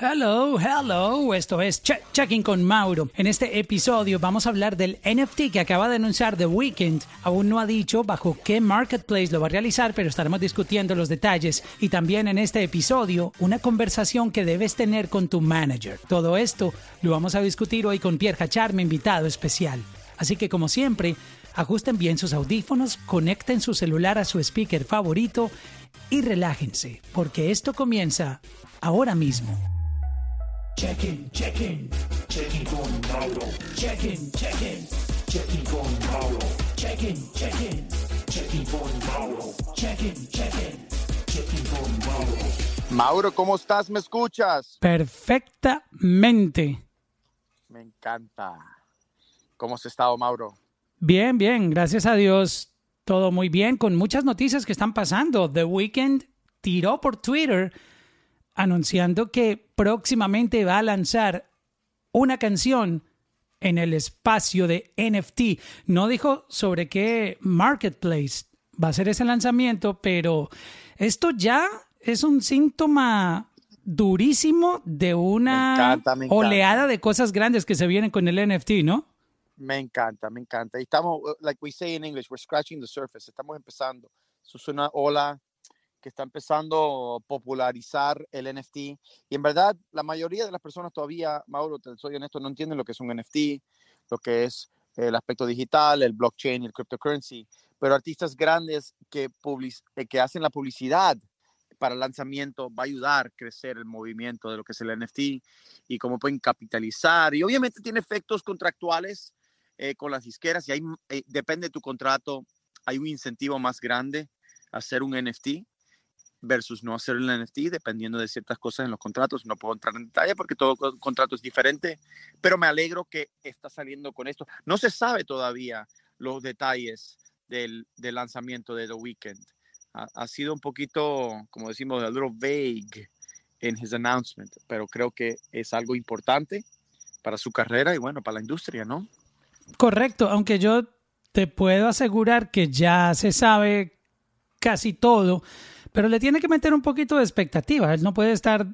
Hello, hello, esto es Checking con Mauro. En este episodio vamos a hablar del NFT que acaba de anunciar The Weeknd. Aún no ha dicho bajo qué marketplace lo va a realizar, pero estaremos discutiendo los detalles. Y también en este episodio, una conversación que debes tener con tu manager. Todo esto lo vamos a discutir hoy con Pierre Hachar, mi invitado especial. Así que como siempre, ajusten bien sus audífonos, conecten su celular a su speaker favorito y relájense, porque esto comienza ahora mismo. Check-in, check-in, check-in con Mauro. Check-in, check-in, check-in con Mauro. Check-in, check-in, check-in con Mauro. Check-in, check-in, check-in con Mauro. Mauro, ¿cómo estás? ¿Me escuchas? Perfectamente. Me encanta. ¿Cómo has estado, Mauro? Bien, bien, gracias a Dios. Todo muy bien, con muchas noticias que están pasando. The Weeknd tiró por Twitter anunciando que próximamente va a lanzar una canción en el espacio de NFT. No dijo sobre qué marketplace va a ser ese lanzamiento, pero esto ya es un síntoma durísimo de una oleada de cosas grandes que se vienen con el NFT, ¿no? Me encanta, me encanta. Y estamos, like we say in English, we're scratching the surface. Estamos empezando. Eso es una ola que está empezando a popularizar el NFT. Y en verdad, la mayoría de las personas todavía, Mauro, soy honesto, no entienden lo que es un NFT, lo que es el aspecto digital, el blockchain, el cryptocurrency. Pero artistas grandes que, eh, que hacen la publicidad para el lanzamiento va a ayudar a crecer el movimiento de lo que es el NFT y cómo pueden capitalizar. Y obviamente tiene efectos contractuales eh, con las disqueras y ahí eh, depende de tu contrato, hay un incentivo más grande a hacer un NFT versus no hacer el NFT, dependiendo de ciertas cosas en los contratos. No puedo entrar en detalle porque todo contrato es diferente, pero me alegro que está saliendo con esto. No se sabe todavía los detalles del, del lanzamiento de The Weeknd. Ha, sido un poquito, como decimos, a little vague en his announcement, pero creo que es algo importante para su carrera y bueno, para la industria, ¿no? Correcto, aunque yo te puedo asegurar que ya se sabe casi todo pero le tiene que meter un poquito de expectativa. Él no puede estar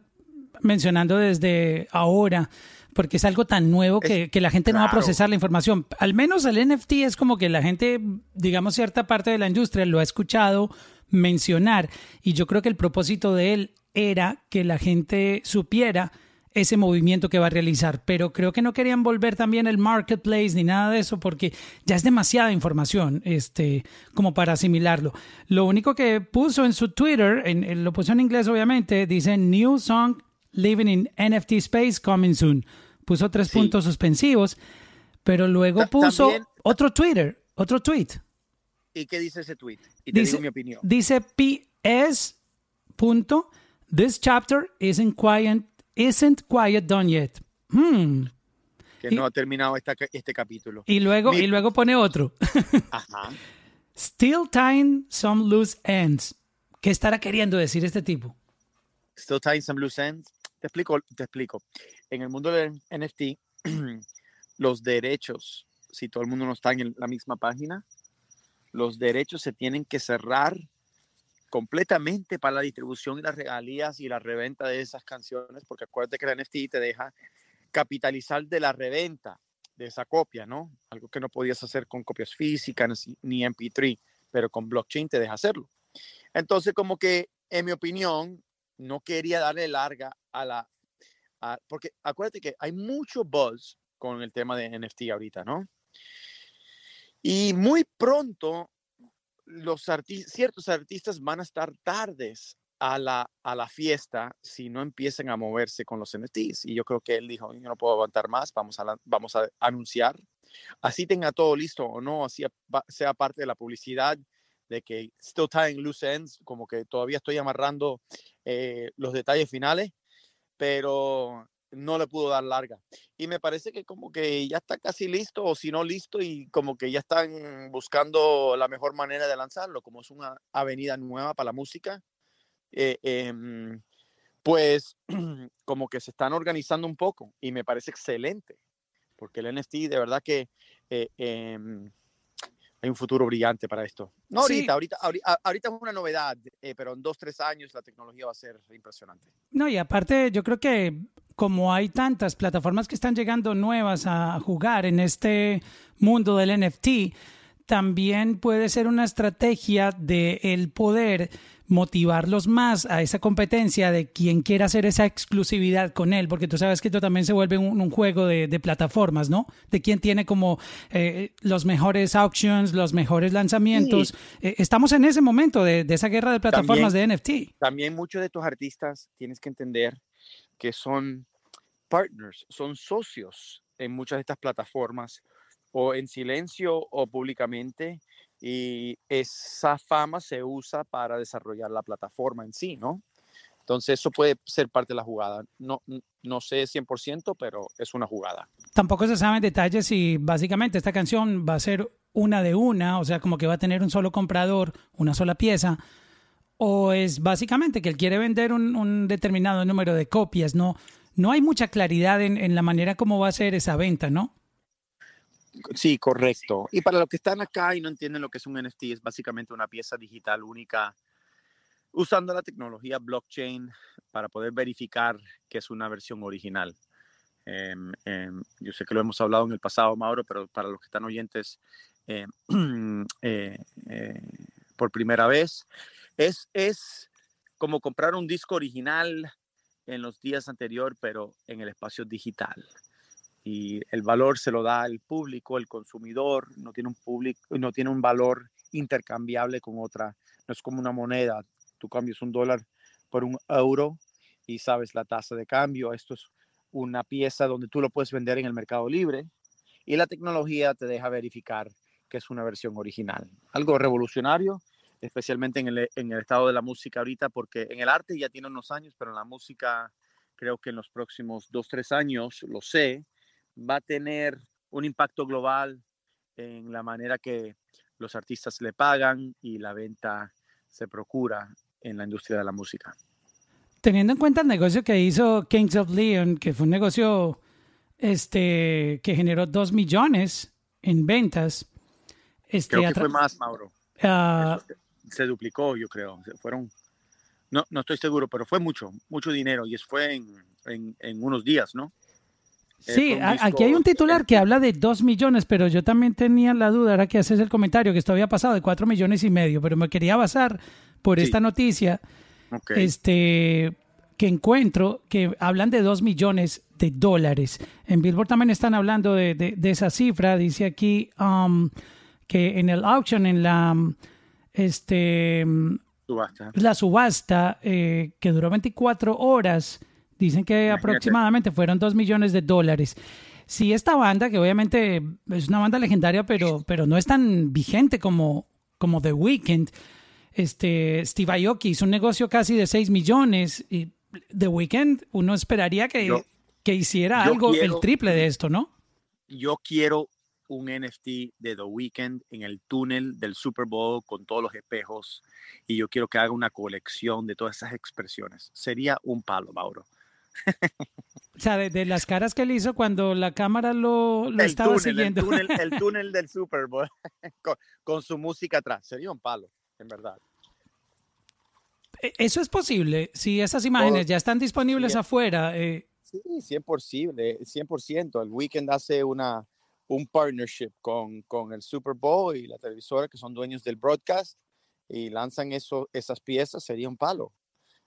mencionando desde ahora porque es algo tan nuevo que, la gente no va a procesar la información. Al menos el NFT es como que la gente, digamos, cierta parte de la industria lo ha escuchado mencionar y yo creo que el propósito de él era que la gente supiera ese movimiento que va a realizar, pero creo que no querían volver también el marketplace ni nada de eso porque ya es demasiada información este, como para asimilarlo. Lo único que puso en su Twitter, en, lo puso en inglés obviamente, dice New Song Living in NFT Space Coming Soon. Puso tres puntos suspensivos, pero luego puso otro Twitter, otro tweet. ¿Y qué dice ese tweet? Y te dice, digo mi opinión. Dice PS. Punto, This chapter is in quiet Isn't Quiet Done Yet. Hmm. Que no ha terminado este capítulo. Y luego, y luego pone otro. Ajá. Still tying some loose ends. ¿Qué estará queriendo decir este tipo? Still tying some loose ends. Te explico, te explico. En el mundo del NFT, los derechos, si todo el mundo no está en la misma página, los derechos se tienen que cerrar completamente para la distribución y las regalías y la reventa de esas canciones, porque acuérdate que la NFT te deja capitalizar de la reventa de esa copia, ¿no? Algo que no podías hacer con copias físicas ni MP3, pero con blockchain te deja hacerlo. Entonces, como que, en mi opinión, no quería darle larga a la... porque acuérdate que hay mucho buzz con el tema de NFT ahorita, ¿no? Y muy pronto los ciertos artistas van a estar tardes a la, a la fiesta si no empiezan a moverse con los NFTs. Y yo creo que él dijo, yo no puedo aguantar más, vamos a, vamos a anunciar. Así tenga todo listo o no, así sea parte de la publicidad de que still tying loose ends, como que todavía estoy amarrando eh, los detalles finales, pero no le pudo dar larga. Y me parece que como que ya está casi listo, o si no listo, y como que ya están buscando la mejor manera de lanzarlo, como es una avenida nueva para la música. Eh, em, pues como que se están organizando un poco y me parece excelente, porque el NFT de verdad que eh, em, hay un futuro brillante para esto. No ahorita, ahorita, ahorita, es una novedad, eh, pero en dos, tres años la tecnología va a ser impresionante. No, y aparte yo creo que como hay tantas plataformas que están llegando nuevas a jugar en este mundo del NFT, también puede ser una estrategia de el poder motivarlos más a esa competencia de quien quiera hacer esa exclusividad con él, porque tú sabes que esto también se vuelve un, juego de, plataformas, ¿no? De quién tiene como eh, los mejores auctions, los mejores lanzamientos. Eh, estamos en ese momento de, esa guerra de plataformas de NFT. También muchos de estos artistas tienes que entender que son partners, son socios en muchas de estas plataformas, o en silencio o públicamente, y esa fama se usa para desarrollar la plataforma en sí, ¿no? Entonces eso puede ser parte de la jugada. No, no sé 100%, pero es una jugada. Tampoco se saben detalles si básicamente esta canción va a ser una de una, o sea, como que va a tener un solo comprador, una sola pieza, o es básicamente que él quiere vender un, determinado número de copias, ¿no? No hay mucha claridad en, la manera como va a ser esa venta, ¿no? Sí, correcto. Y para los que están acá y no entienden lo que es un NFT, es básicamente una pieza digital única usando la tecnología blockchain para poder verificar que es una versión original. Em, em, yo sé que lo hemos hablado en el pasado, Mauro, pero para los que están oyentes em, eh, eh, por primera vez, es, es como comprar un disco original en los días anteriores, pero en el espacio digital y el valor se lo da el público, el consumidor, no tiene un público, no tiene un valor intercambiable con otra, no es como una moneda, tú cambias un dólar por un euro y sabes la tasa de cambio, esto es una pieza donde tú lo puedes vender en el mercado libre y la tecnología te deja verificar que es una versión original. Algo revolucionario, especialmente en el, en el estado de la música ahorita, porque en el arte ya tiene unos años, pero en la música creo que en los próximos dos, tres años, lo sé, va a tener un impacto global en la manera que los artistas le pagan y la venta se procura en la industria de la música. Teniendo en cuenta el negocio que hizo Kings of Leon, que fue un negocio este, que generó dos millones en ventas. Este, creo que fue más, Mauro. Ah, se, duplicó, yo creo. Fueron, no, no estoy seguro, pero fue mucho, mucho dinero y fue en, en unos días, ¿no? Sí, aquí hay un titular que habla de 2 millones, pero yo también tenía la duda, ahora que haces el comentario, que esto había pasado de 4 millones y medio, pero me quería basar por esta noticia este, que encuentro que hablan de 2 millones de dólares. En Billboard también están hablando de, esa cifra, dice aquí um, que en el auction, en la, este, subasta. la subasta eh, que duró 24 horas, Dicen que aproximadamente fueron dos millones de dólares. Si esta banda, que obviamente es una banda legendaria, pero, pero no es tan vigente como, como The Weeknd, este, Steve Aoki hizo un negocio casi de 6 millones y The Weeknd uno esperaría que, que hiciera algo el triple de esto, ¿no? Yo quiero un NFT de The Weeknd en el túnel del Super Bowl con todos los espejos y yo quiero que haga una colección de todas esas expresiones. Sería un palo, Mauro. O sea, de, las caras que él hizo cuando la cámara lo, estaba siguiendo. El túnel, del Super Bowl con, su música atrás. Sería un palo, en verdad. E, eso es posible. Si esas imágenes ya están disponibles afuera. Eh... Sí, 100%, 100%. El Weekend hace una, un partnership con, con el Super Bowl y la televisora, que son dueños del broadcast, y lanzan eso, esas piezas, sería un palo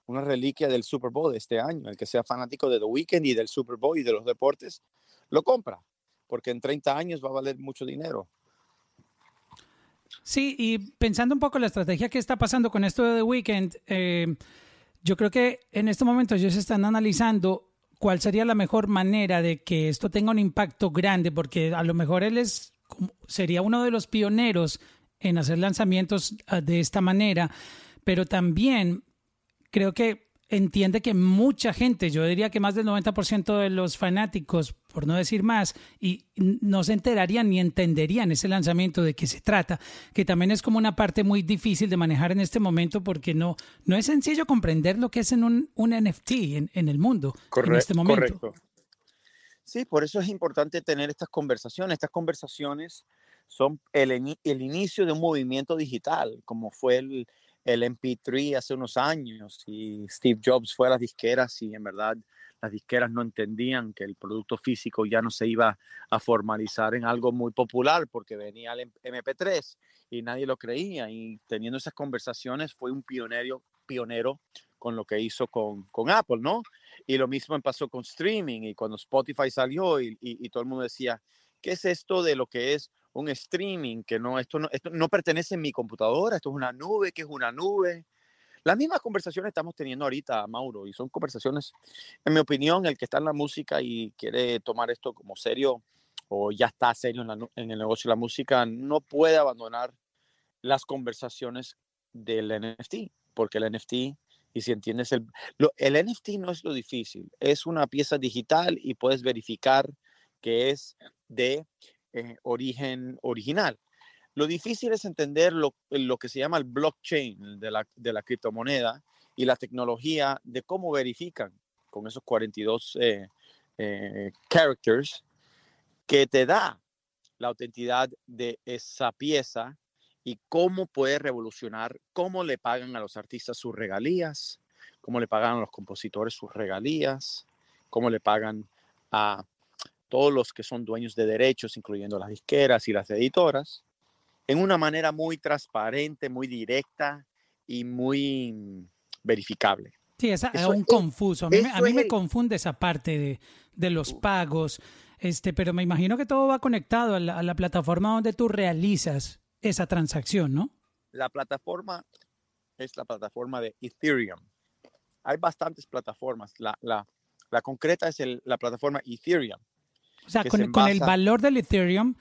una reliquia del Super Bowl de este año. El que sea fanático de The Weeknd y del Super Bowl y de los deportes, lo compra, porque en 30 años va a valer mucho dinero. Sí, y pensando un poco en la estrategia que está pasando con esto de The Weeknd, eh, yo creo que en este momento ellos están analizando cuál sería la mejor manera de que esto tenga un impacto grande, porque a lo mejor él es, sería uno de los pioneros en hacer lanzamientos ah, de esta manera, pero también creo que entiende que mucha gente, yo diría que más del 90% de los fanáticos, por no decir más, y no se enterarían ni entenderían ese lanzamiento de qué se trata, que también es como una parte muy difícil de manejar en este momento porque no, no es sencillo comprender lo que es en un, un NFT en, el mundo en este momento. Correcto. Sí, por eso es importante tener estas conversaciones. Estas conversaciones son el, el inicio de un movimiento digital, como fue el, el MP3 hace unos años y Steve Jobs fue a las disqueras y en verdad las disqueras no entendían que el producto físico ya no se iba a formalizar en algo muy popular porque venía el MP3 y nadie lo creía. Y teniendo esas conversaciones fue un pionero, pionero con lo que hizo con, con Apple, ¿no? Y lo mismo pasó con streaming y cuando Spotify salió y, y, todo el mundo decía, ¿qué es esto de lo que es un streaming? Que no esto, no, esto no pertenece a mi computadora, esto es una nube, que es una nube. Las mismas conversaciones estamos teniendo ahorita, Mauro, y son conversaciones, en mi opinión, el que está en la música y quiere tomar esto como serio o ya está serio en, en el negocio de la música, no puede abandonar las conversaciones del NFT, porque el NFT y si entiendes el, el NFT no es lo difícil, es una pieza digital y puedes verificar que es de eh, origen original. Lo difícil es entender lo, lo que se llama el blockchain de la, de la, criptomoneda y la tecnología de cómo verifican con esos 42 eh, eh, characters que te da la autenticidad de esa pieza y cómo puede revolucionar, cómo le pagan a los artistas sus regalías, cómo le pagan a los compositores sus regalías, cómo le pagan a todos los que son dueños de derechos, incluyendo las disqueras y las editoras, en una manera muy transparente, muy directa y muy verificable. Sí, es aún confuso. A mí, a mí me confunde esa parte de, de, los pagos, este, pero me imagino que todo va conectado a la, a la, plataforma donde tú realizas esa transacción, ¿no? La plataforma es la plataforma de Ethereum. Hay bastantes plataformas. La, la, la concreta es el, la plataforma Ethereum. O sea, con, con el valor del Ethereum,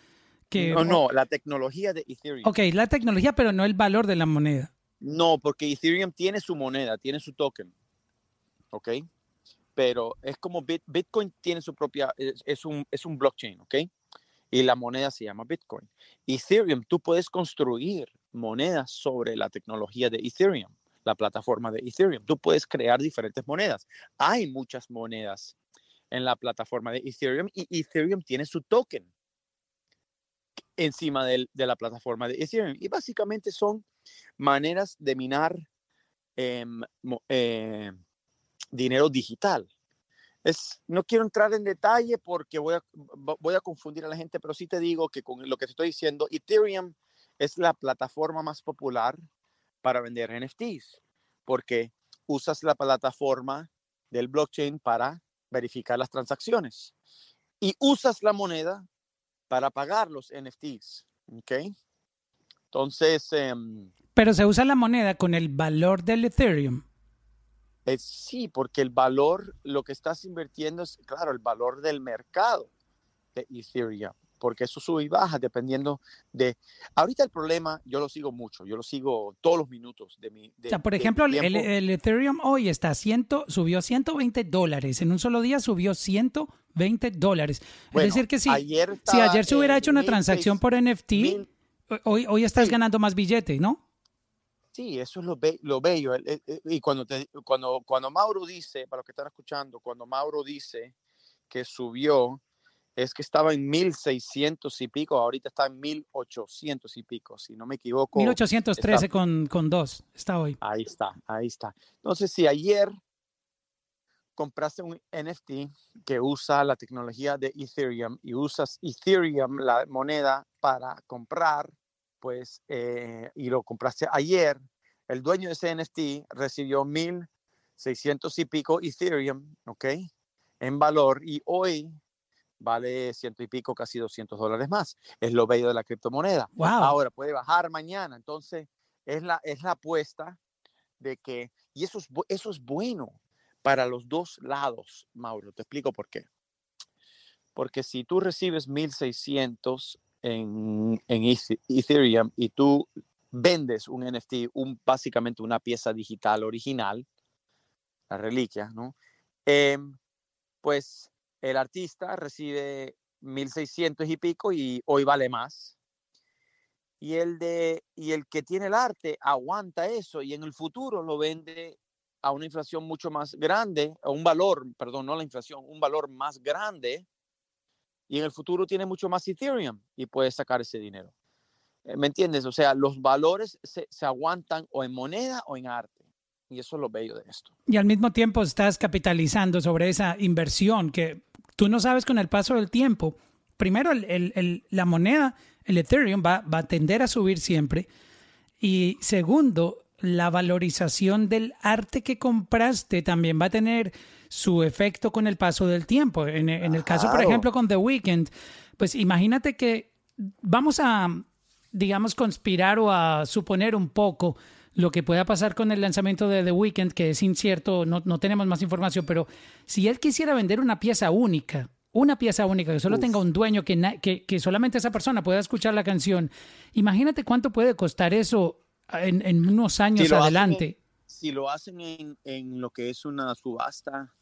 no, no, la tecnología de Ethereum. Ok, la tecnología, pero no el valor de la moneda. No, porque Ethereum tiene su moneda, tiene su token. ¿Ok? Pero es como Bitcoin tiene su propia, es, un, es un blockchain, ¿ok? Y la moneda se llama Bitcoin. Ethereum, tú puedes construir monedas sobre la tecnología de Ethereum, la plataforma de Ethereum. Tú puedes crear diferentes monedas. Hay muchas monedas en la plataforma de Ethereum y Ethereum tiene su token encima de la plataforma de Ethereum. Y básicamente son maneras de minar em, eh, dinero digital. Es, no quiero entrar en detalle porque voy a, voy a confundir a la gente, pero sí te digo que con lo que te estoy diciendo, Ethereum es la plataforma más popular para vender NFTs, porque usas la plataforma del blockchain para verificar las transacciones y usas la moneda para pagar los NFTs. ¿Ok? Entonces... Em, Pero se usa la moneda con el valor del Ethereum. Eh, sí, porque el valor, lo que estás invirtiendo es, claro, el valor del mercado de Ethereum porque eso sube y baja dependiendo de... Ahorita el problema, yo lo sigo mucho, yo lo sigo todos los minutos de mi... o sea, por ejemplo, el, Ethereum hoy está ciento, subió 120 dólares, en un solo día subió 120 dólares. es decir, que si ayer, si ayer se hubiera hecho una transacción por NFT, hoy, hoy estás ganando más billete, ¿no? Sí, eso es lo, lo bello. Y cuando, te, cuando, cuando Mauro dice, para los que están escuchando, cuando Mauro dice que subió es que estaba en 1600 y pico, ahorita está en 1800 y pico, si no me equivoco. 1813 con, con dos, está hoy. Ahí está, ahí está. Entonces, si ayer compraste un NFT que usa la tecnología de Ethereum y usas Ethereum, la moneda, para comprar, pues, eh, y lo compraste ayer, el dueño de ese NFT recibió 1600 y pico Ethereum, ¿ok? En valor y hoy vale ciento y pico, casi 200 dólares más. Es lo bello de la criptomoneda. Ahora puede bajar mañana. Entonces, es la, es la apuesta de que, y eso es, eso es bueno para los dos lados, Mauro. Te explico por qué. Porque si tú recibes 1600 en, en Ethereum y tú vendes un NFT, un, básicamente una pieza digital original, la reliquia, ¿no? Em, pues el artista recibe 1.600 y pico y hoy vale más. Y el, de, y el que tiene el arte aguanta eso y en el futuro lo vende a una inflación mucho más grande, a un valor, perdón, no la inflación, un valor más grande. Y en el futuro tiene mucho más Ethereum y puede sacar ese dinero. Eh, ¿Me entiendes? O sea, los valores se, se aguantan o en moneda o en arte. Y eso es lo bello de esto. Y al mismo tiempo estás capitalizando sobre esa inversión que tú no sabes con el paso del tiempo. Primero, la moneda, el Ethereum, va, va a tender a subir siempre. Y segundo, la valorización del arte que compraste también va a tener su efecto con el paso del tiempo. En, el caso, por ejemplo, con The Weeknd, pues imagínate que vamos a, digamos, conspirar o a suponer un poco lo que pueda pasar con el lanzamiento de The Weeknd, que es incierto, no, no tenemos más información, pero si él quisiera vender una pieza única, una pieza única, que solo tenga un dueño, que, que, que, solamente esa persona pueda escuchar la canción, imagínate cuánto puede costar eso en, unos años adelante. si lo hacen en, en, lo que es una subasta,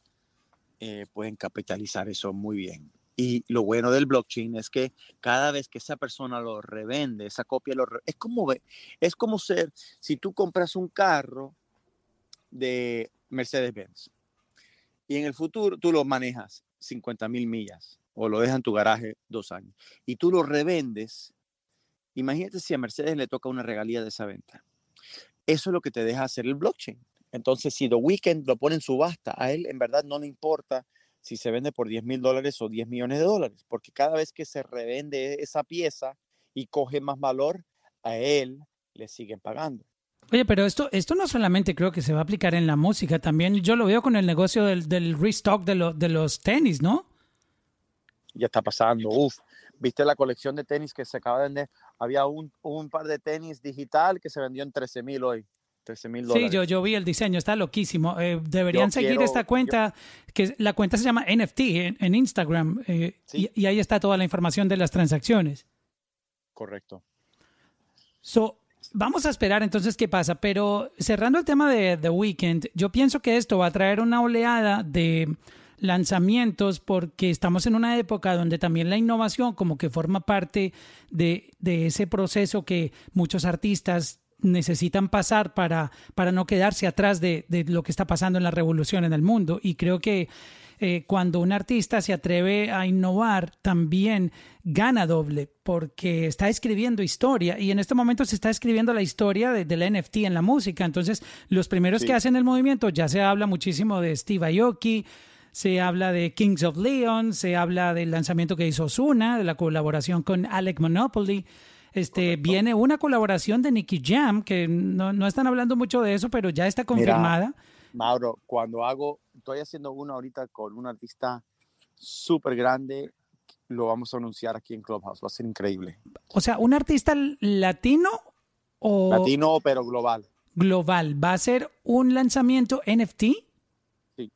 eh, pueden capitalizar eso muy bien. Y lo bueno del blockchain es que cada vez que esa persona lo revende, esa copia lo es como es como ser si tú compras un carro de Mercedes-Benz y en el futuro tú lo manejas 50 mil millas o lo dejas en tu garaje dos años y tú lo revendes, imagínate si a Mercedes le toca una regalía de esa venta. Eso es lo que te deja hacer el blockchain. Entonces, si The Weeknd lo pone en subasta, a él en verdad no le importa si se vende por 10 mil dólares o 10 millones de dólares, porque cada vez que se revende esa pieza y coge más valor, a él le siguen pagando. Oye, pero esto, esto no solamente creo que se va a aplicar en la música, también yo lo veo con el negocio del, del restock de, de los tenis, ¿no? Ya está pasando, uf. ¿Viste la colección de tenis que se acaba de vender? Había un, un par de tenis digital que se vendió en 13 mil hoy. 13 mil dólares. Sí, yo, yo vi el diseño, está loquísimo. Eh, deberían seguir esta cuenta, que la cuenta se llama NFT en, Instagram, eh, y, ahí está toda la información de las transacciones. Correcto. So, vamos a esperar entonces qué pasa, pero cerrando el tema de The Weeknd, yo pienso que esto va a traer una oleada de lanzamientos porque estamos en una época donde también la innovación como que forma parte de, de ese proceso que muchos artistas necesitan pasar para, para no quedarse atrás de, lo que está pasando en la revolución en el mundo. Y creo que eh, cuando un artista se atreve a innovar, también gana doble, porque está escribiendo historia y en este momento se está escribiendo la historia de, del NFT en la música. Entonces, los primeros que hacen el movimiento, ya se habla muchísimo de Steve Aoki, se habla de Kings of Leon, se habla del lanzamiento que hizo Osuna, de la colaboración con Alec Monopoly. Este, viene una colaboración de Nicky Jam, que no, no, están hablando mucho de eso, pero ya está confirmada. Mauro, cuando hago, estoy haciendo una ahorita con un artista súper grande, lo vamos a anunciar aquí en Clubhouse, va a ser increíble. O sea, un artista latino o... Latino, pero global. Global, ¿va a ser un lanzamiento NFT? Sí.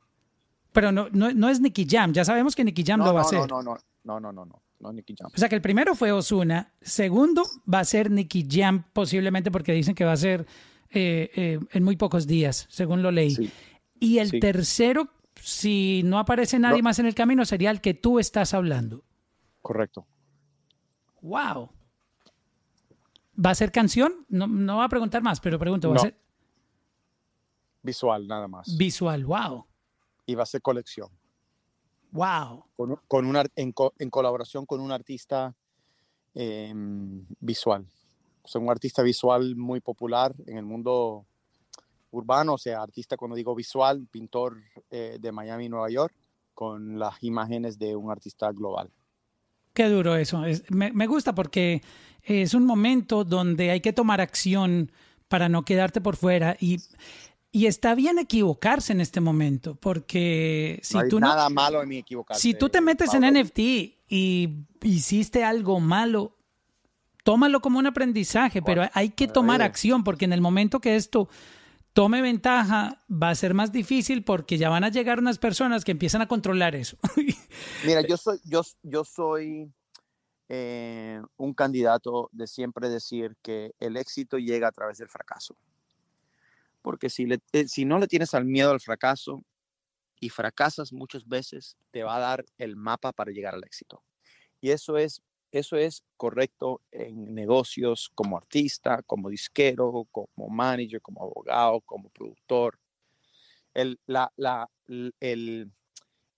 Pero no, no, no es Nicky Jam, ya sabemos que Nicky Jam lo va a hacer. No, no, no, no, no, no. O sea que el primero fue Osuna, segundo va a ser Nicky Jam, posiblemente porque dicen que va a ser eh, eh, en muy pocos días, según lo leí. y el tercero, si no aparece nadie más en el camino, sería el que tú estás hablando. Correcto. Wow. ¿Va a ser canción? No, no va a preguntar más, pero pregunto, ¿va a ser? Visual, nada más. Visual, wow. Y va a ser colección. Wow. Con, con una, en, en, colaboración con un artista eh, visual. O sea, un artista visual muy popular en el mundo urbano, o sea, artista cuando digo visual, pintor eh, de Miami, Nueva York, con las imágenes de un artista global. Qué duro eso. Es, me, me gusta porque es un momento donde hay que tomar acción para no quedarte por fuera y y está bien equivocarse en este momento, porque si no tú nada malo en mi equivocarse. Si tú te metes en NFT y hiciste algo malo, tómalo como un aprendizaje, pero hay que tomar acción, porque en el momento que esto tome ventaja, va a ser más difícil porque ya van a llegar unas personas que empiezan a controlar eso. Mira, yo soy, yo, yo soy eh, un candidato de siempre decir que el éxito llega a través del fracaso porque eh, si no le tienes al miedo al fracaso y fracasas muchas veces, te va a dar el mapa para llegar al éxito. Y eso es, eso es correcto en negocios como artista, como disquero, como manager, como abogado, como productor. El, el,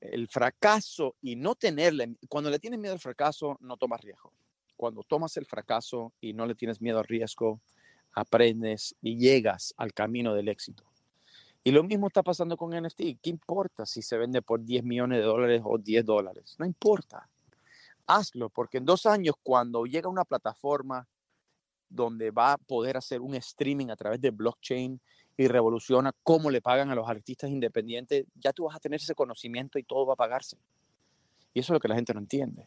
el fracaso y no tenerle, cuando le tienes miedo al fracaso, no tomas riesgo. Cuando tomas el fracaso y no le tienes miedo al riesgo, aprendes y llegas al camino del éxito. Y lo mismo está pasando con NFT. ¿Qué importa si se vende por 10 millones de dólares o 10 dólares? No importa. Hazlo, porque en dos años, cuando llega una plataforma donde va a poder hacer un streaming a través de blockchain y revoluciona cómo le pagan a los artistas independientes, ya tú vas a tener ese conocimiento y todo va a pagarse. Y eso es lo que la gente no entiende.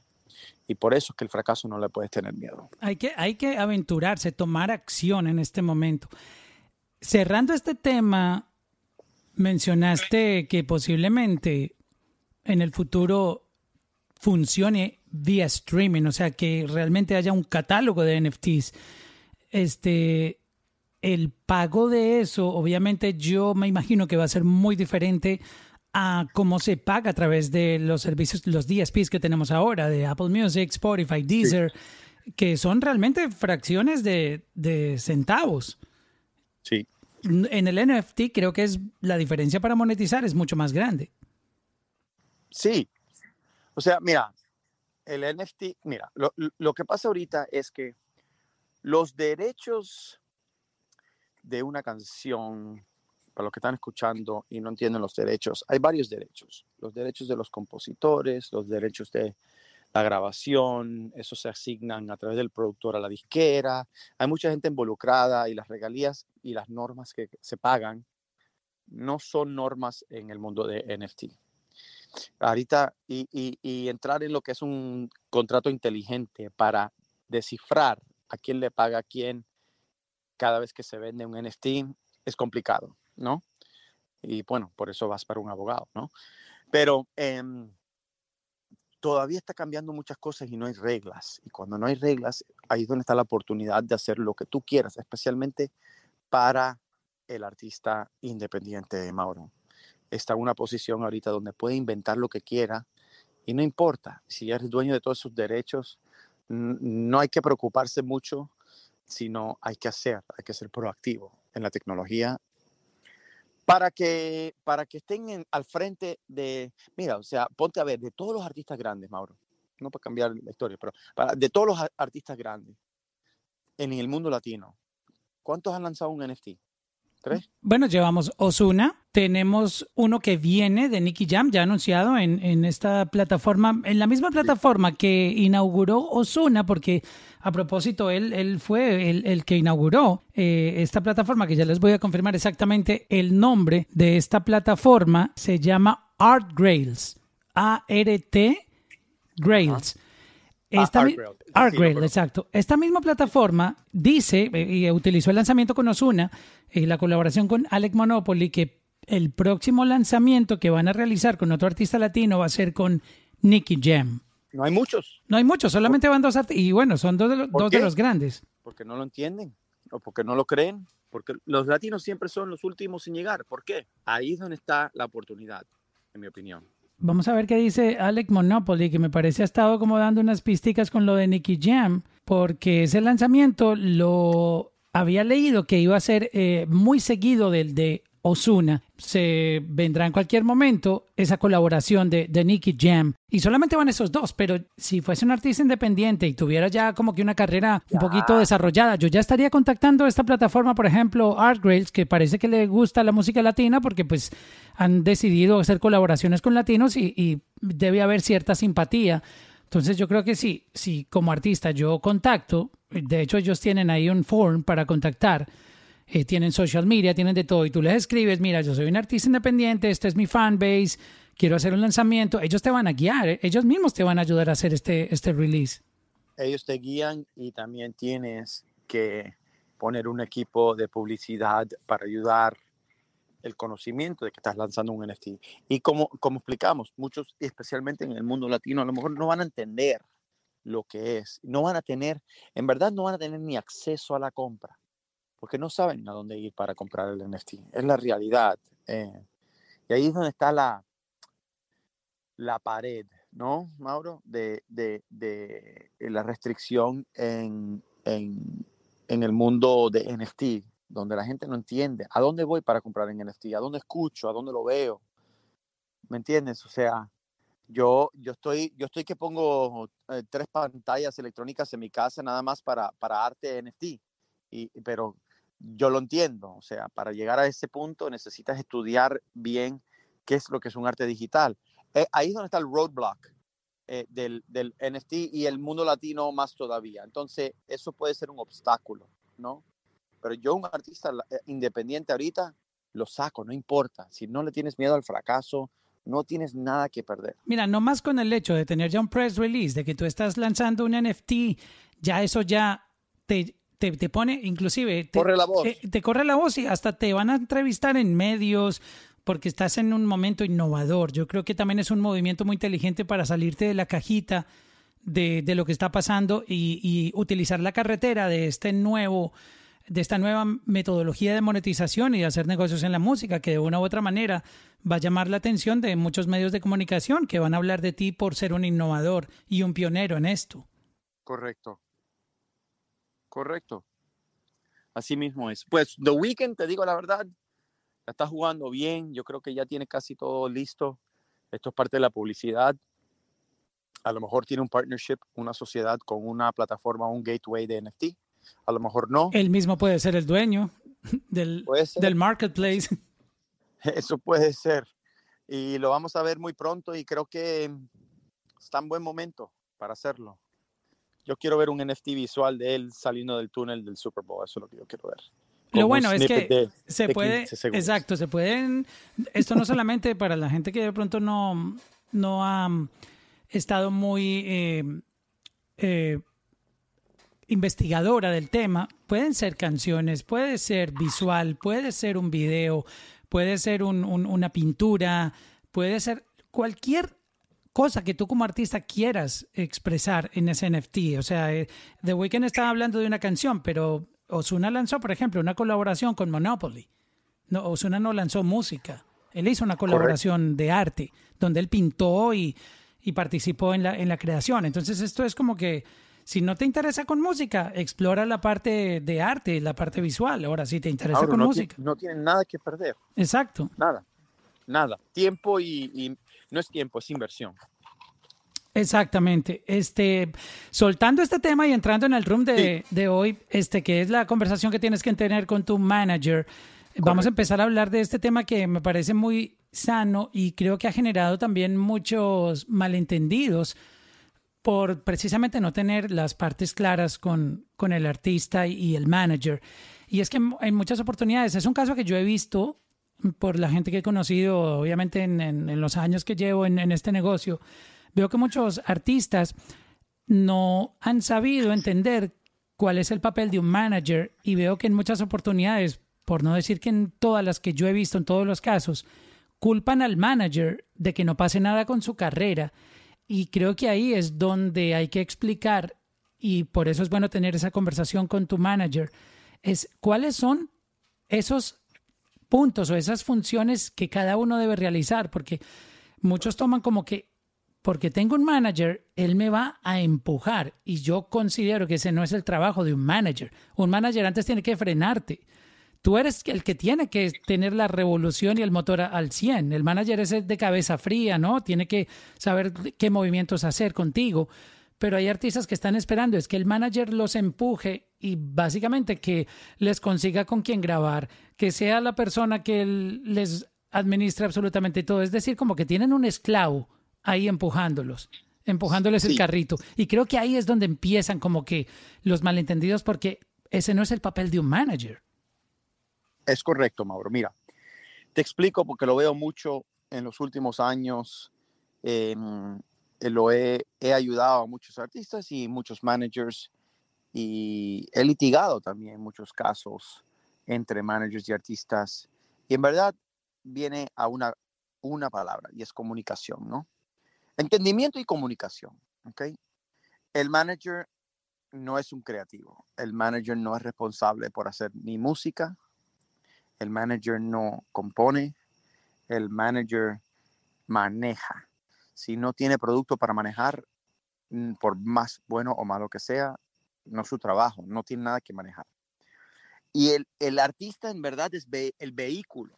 Y por eso es que el fracaso no le puedes tener miedo. Hay que, hay que aventurarse, tomar acción en este momento. Cerrando este tema, mencionaste que posiblemente en el futuro funcione vía streaming, o sea, que realmente haya un catálogo de NFTs. Este, el pago de eso, obviamente yo me imagino que va a ser muy diferente a cómo se paga a través de los servicios, los DSPs que tenemos ahora, de Apple Music, Spotify, Deezer, que son realmente fracciones de, de centavos. Sí. En el NFT creo que es la diferencia para monetizar es mucho más grande. Sí. O sea, mira, el NFT, mira, lo, lo que pasa ahorita es que los derechos de una canción para los que están escuchando y no entienden los derechos, hay varios derechos. Los derechos de los compositores, los derechos de la grabación, eso se asignan a través del productor a la disquera. Hay mucha gente involucrada y las regalías y las normas que se pagan no son normas en el mundo de NFT. Ahorita, y, y, y entrar en lo que es un contrato inteligente para descifrar a quién le paga a quién cada vez que se vende un NFT es complicado. ¿No? Y bueno, por eso vas para un abogado, ¿no? Pero em, todavía está cambiando muchas cosas y no hay reglas. Y cuando no hay reglas, ahí es donde está la oportunidad de hacer lo que tú quieras, especialmente para el artista independiente, Mauro. Está en una posición ahorita donde puede inventar lo que quiera y no importa si eres dueño de todos sus derechos, no hay que preocuparse mucho, sino hay que hacer, hay que ser proactivo en la tecnología para que, para que estén al frente de, mira, o sea, ponte a ver, de todos los artistas grandes, Mauro, no para cambiar la historia, pero de todos los artistas grandes en el mundo latino, ¿cuántos han lanzado un NFT? Bueno, llevamos Osuna, tenemos uno que viene de Nicky Jam, ya anunciado en, en, esta plataforma, en la misma plataforma que inauguró Osuna, porque a propósito, él, él fue el, el que inauguró eh, esta plataforma, que ya les voy a confirmar exactamente el nombre de esta plataforma, se llama Art Grails, A-R-T Grails. Ah, esta, Art exacto. Esta misma plataforma dice, eh, y utilizó el lanzamiento con Osuna y la colaboración con Alec Monopoly, que el próximo lanzamiento que van a realizar con otro artista latino va a ser con Nicky Jam. No hay muchos. No hay muchos, solamente van dos artistas. Y bueno, son dos, de los, dos de los grandes. Porque no lo entienden o porque no lo creen. Porque los latinos siempre son los últimos en llegar. ¿Por qué? Ahí es donde está la oportunidad, en mi opinión. Vamos a ver qué dice Alec Monopoly, que me parece ha estado como dando unas pisticas con lo de Nicky Jam, porque ese lanzamiento lo había leído que iba a ser eh, muy seguido del de Osuna. Se vendrá en cualquier momento esa colaboración de, de Nicky Jam. Y solamente van esos dos, pero si fuese un artista independiente y tuviera ya como que una carrera un poquito desarrollada, yo ya estaría contactando esta plataforma, por ejemplo, Artgrails, que parece que le gusta la música latina porque pues han decidido hacer colaboraciones con latinos y, y debe haber cierta simpatía. Entonces yo creo que sí, si como artista yo contacto, de hecho ellos tienen ahí un form para contactar, eh, tienen social media, tienen de todo, y tú les escribes, mira, yo soy un artista independiente, este es mi fanbase, quiero hacer un lanzamiento, ellos te van a guiar, eh, ellos mismos te van a ayudar a hacer este, este release. Ellos te guían y también tienes que poner un equipo de publicidad para ayudar el conocimiento de que estás lanzando un NFT. Y como, como explicamos, muchos, especialmente en el mundo latino, a lo mejor no van a entender lo que es, no van a tener, en verdad no van a tener ni acceso a la compra porque no saben a dónde ir para comprar el NFT. Es la realidad. Eh, y ahí es donde está la, la pared, ¿no, Mauro? De, de, de la restricción en, en, en, el mundo de NFT, donde la gente no entiende a dónde voy para comprar en NFT, a dónde escucho, a dónde lo veo. ¿Me entiendes? O sea, yo, yo, estoy, yo estoy que pongo eh, tres pantallas electrónicas en mi casa nada más para, para arte NFT. Y, pero yo lo entiendo. O sea, para llegar a ese punto necesitas estudiar bien qué es lo que es un arte digital. Eh, ahí es donde está el roadblock eh, del, del, NFT y el mundo latino más todavía. Entonces, eso puede ser un obstáculo, ¿no? Pero yo, un artista eh, independiente ahorita, lo saco, no importa. Si no le tienes miedo al fracaso, no tienes nada que perder. Mira, no más con el hecho de tener ya un press release, de que tú estás lanzando un NFT, ya eso ya te, te, pone, inclusive, te corre la voz. Eh, te corre la voz y hasta te van a entrevistar en medios porque estás en un momento innovador. Yo creo que también es un movimiento muy inteligente para salirte de la cajita de, de lo que está pasando y, y utilizar la carretera de este nuevo de esta nueva metodología de monetización y de hacer negocios en la música, que de una u otra manera va a llamar la atención de muchos medios de comunicación que van a hablar de ti por ser un innovador y un pionero en esto. Correcto. Correcto. Así mismo es. Pues The Weeknd, te digo la verdad, está jugando bien. Yo creo que ya tiene casi todo listo. Esto es parte de la publicidad. A lo mejor tiene un partnership, una sociedad con una plataforma, un gateway de NFT. A lo mejor no. Él mismo puede ser el dueño del, del marketplace. Eso puede ser. Y lo vamos a ver muy pronto y creo que está en buen momento para hacerlo yo quiero ver un NFT visual de él saliendo del túnel del Super Bowl, eso es lo que yo quiero ver. lo bueno es que se puede, exacto, se pueden, esto no solamente para la gente que de pronto no, no ha estado muy eh, eh, investigadora del tema, pueden ser canciones, puede ser visual, puede ser un video, puede ser una pintura, puede ser cualquier cosa que tú como artista quieras expresar en ese NFT. O sea, eh, The Weeknd estaba hablando de una canción, pero Osuna lanzó, por ejemplo, una colaboración con Monopoly. No, Osuna no lanzó música. Él hizo una colaboración de arte, donde él pintó y, participó en la, en la creación. Entonces, esto es como que si no te interesa con música, explora la parte de arte, la parte visual. Ahora, si te interesa con música. no tienen nada que perder. Exacto. Nada. Nada. Tiempo y no es tiempo, es inversión. Exactamente. Este, soltando este tema y entrando en el room de, de, hoy, este, que es la conversación que tienes que tener con tu manager, vamos a empezar a hablar de este tema que me parece muy sano y creo que ha generado también muchos malentendidos por precisamente no tener las partes claras con, con el artista y el manager. Y es que en muchas oportunidades, es un caso que yo he visto por la gente que he conocido, obviamente en, los años que llevo en, este negocio, veo que muchos artistas no han sabido entender cuál es el papel de un manager y veo que en muchas oportunidades, por no decir que en todas las que yo he visto, en todos los casos, culpan al manager de que no pase nada con su carrera. Y creo que ahí es donde hay que explicar y por eso es bueno tener esa conversación con tu manager, es cuáles son esos puntos o esas funciones que cada uno debe realizar, porque muchos toman como que porque tengo un manager, él me va a empujar y yo considero que ese no es el trabajo de un manager. Un manager antes tiene que frenarte. Tú eres el que tiene que tener la revolución y el motor al 100. El manager es de cabeza fría, ¿no? Tiene que saber qué movimientos hacer contigo pero hay artistas que están esperando es que el manager los empuje y básicamente que les consiga con quién grabar, que sea la persona que les administre absolutamente todo, es decir, como que tienen un esclavo ahí empujándolos empujándoles el carrito. Y creo que ahí es donde empiezan como que los malentendidos porque ese no es el papel de un manager. Es correcto, Mauro. Mira, te explico porque lo veo mucho en los últimos años. Eh, lo he, ayudado a muchos artistas y muchos managers y he litigado también muchos casos entre managers y artistas. Y en verdad viene a una, una palabra y es comunicación, ¿no? Entendimiento y comunicación, ¿ok? El manager no es un creativo. El manager no es responsable por hacer ni música. El manager no compone. El manager maneja si no tiene producto para manejar, mm, por más bueno o malo que sea, no es su trabajo, no tiene nada que manejar. Y el, el artista en verdad es el vehículo.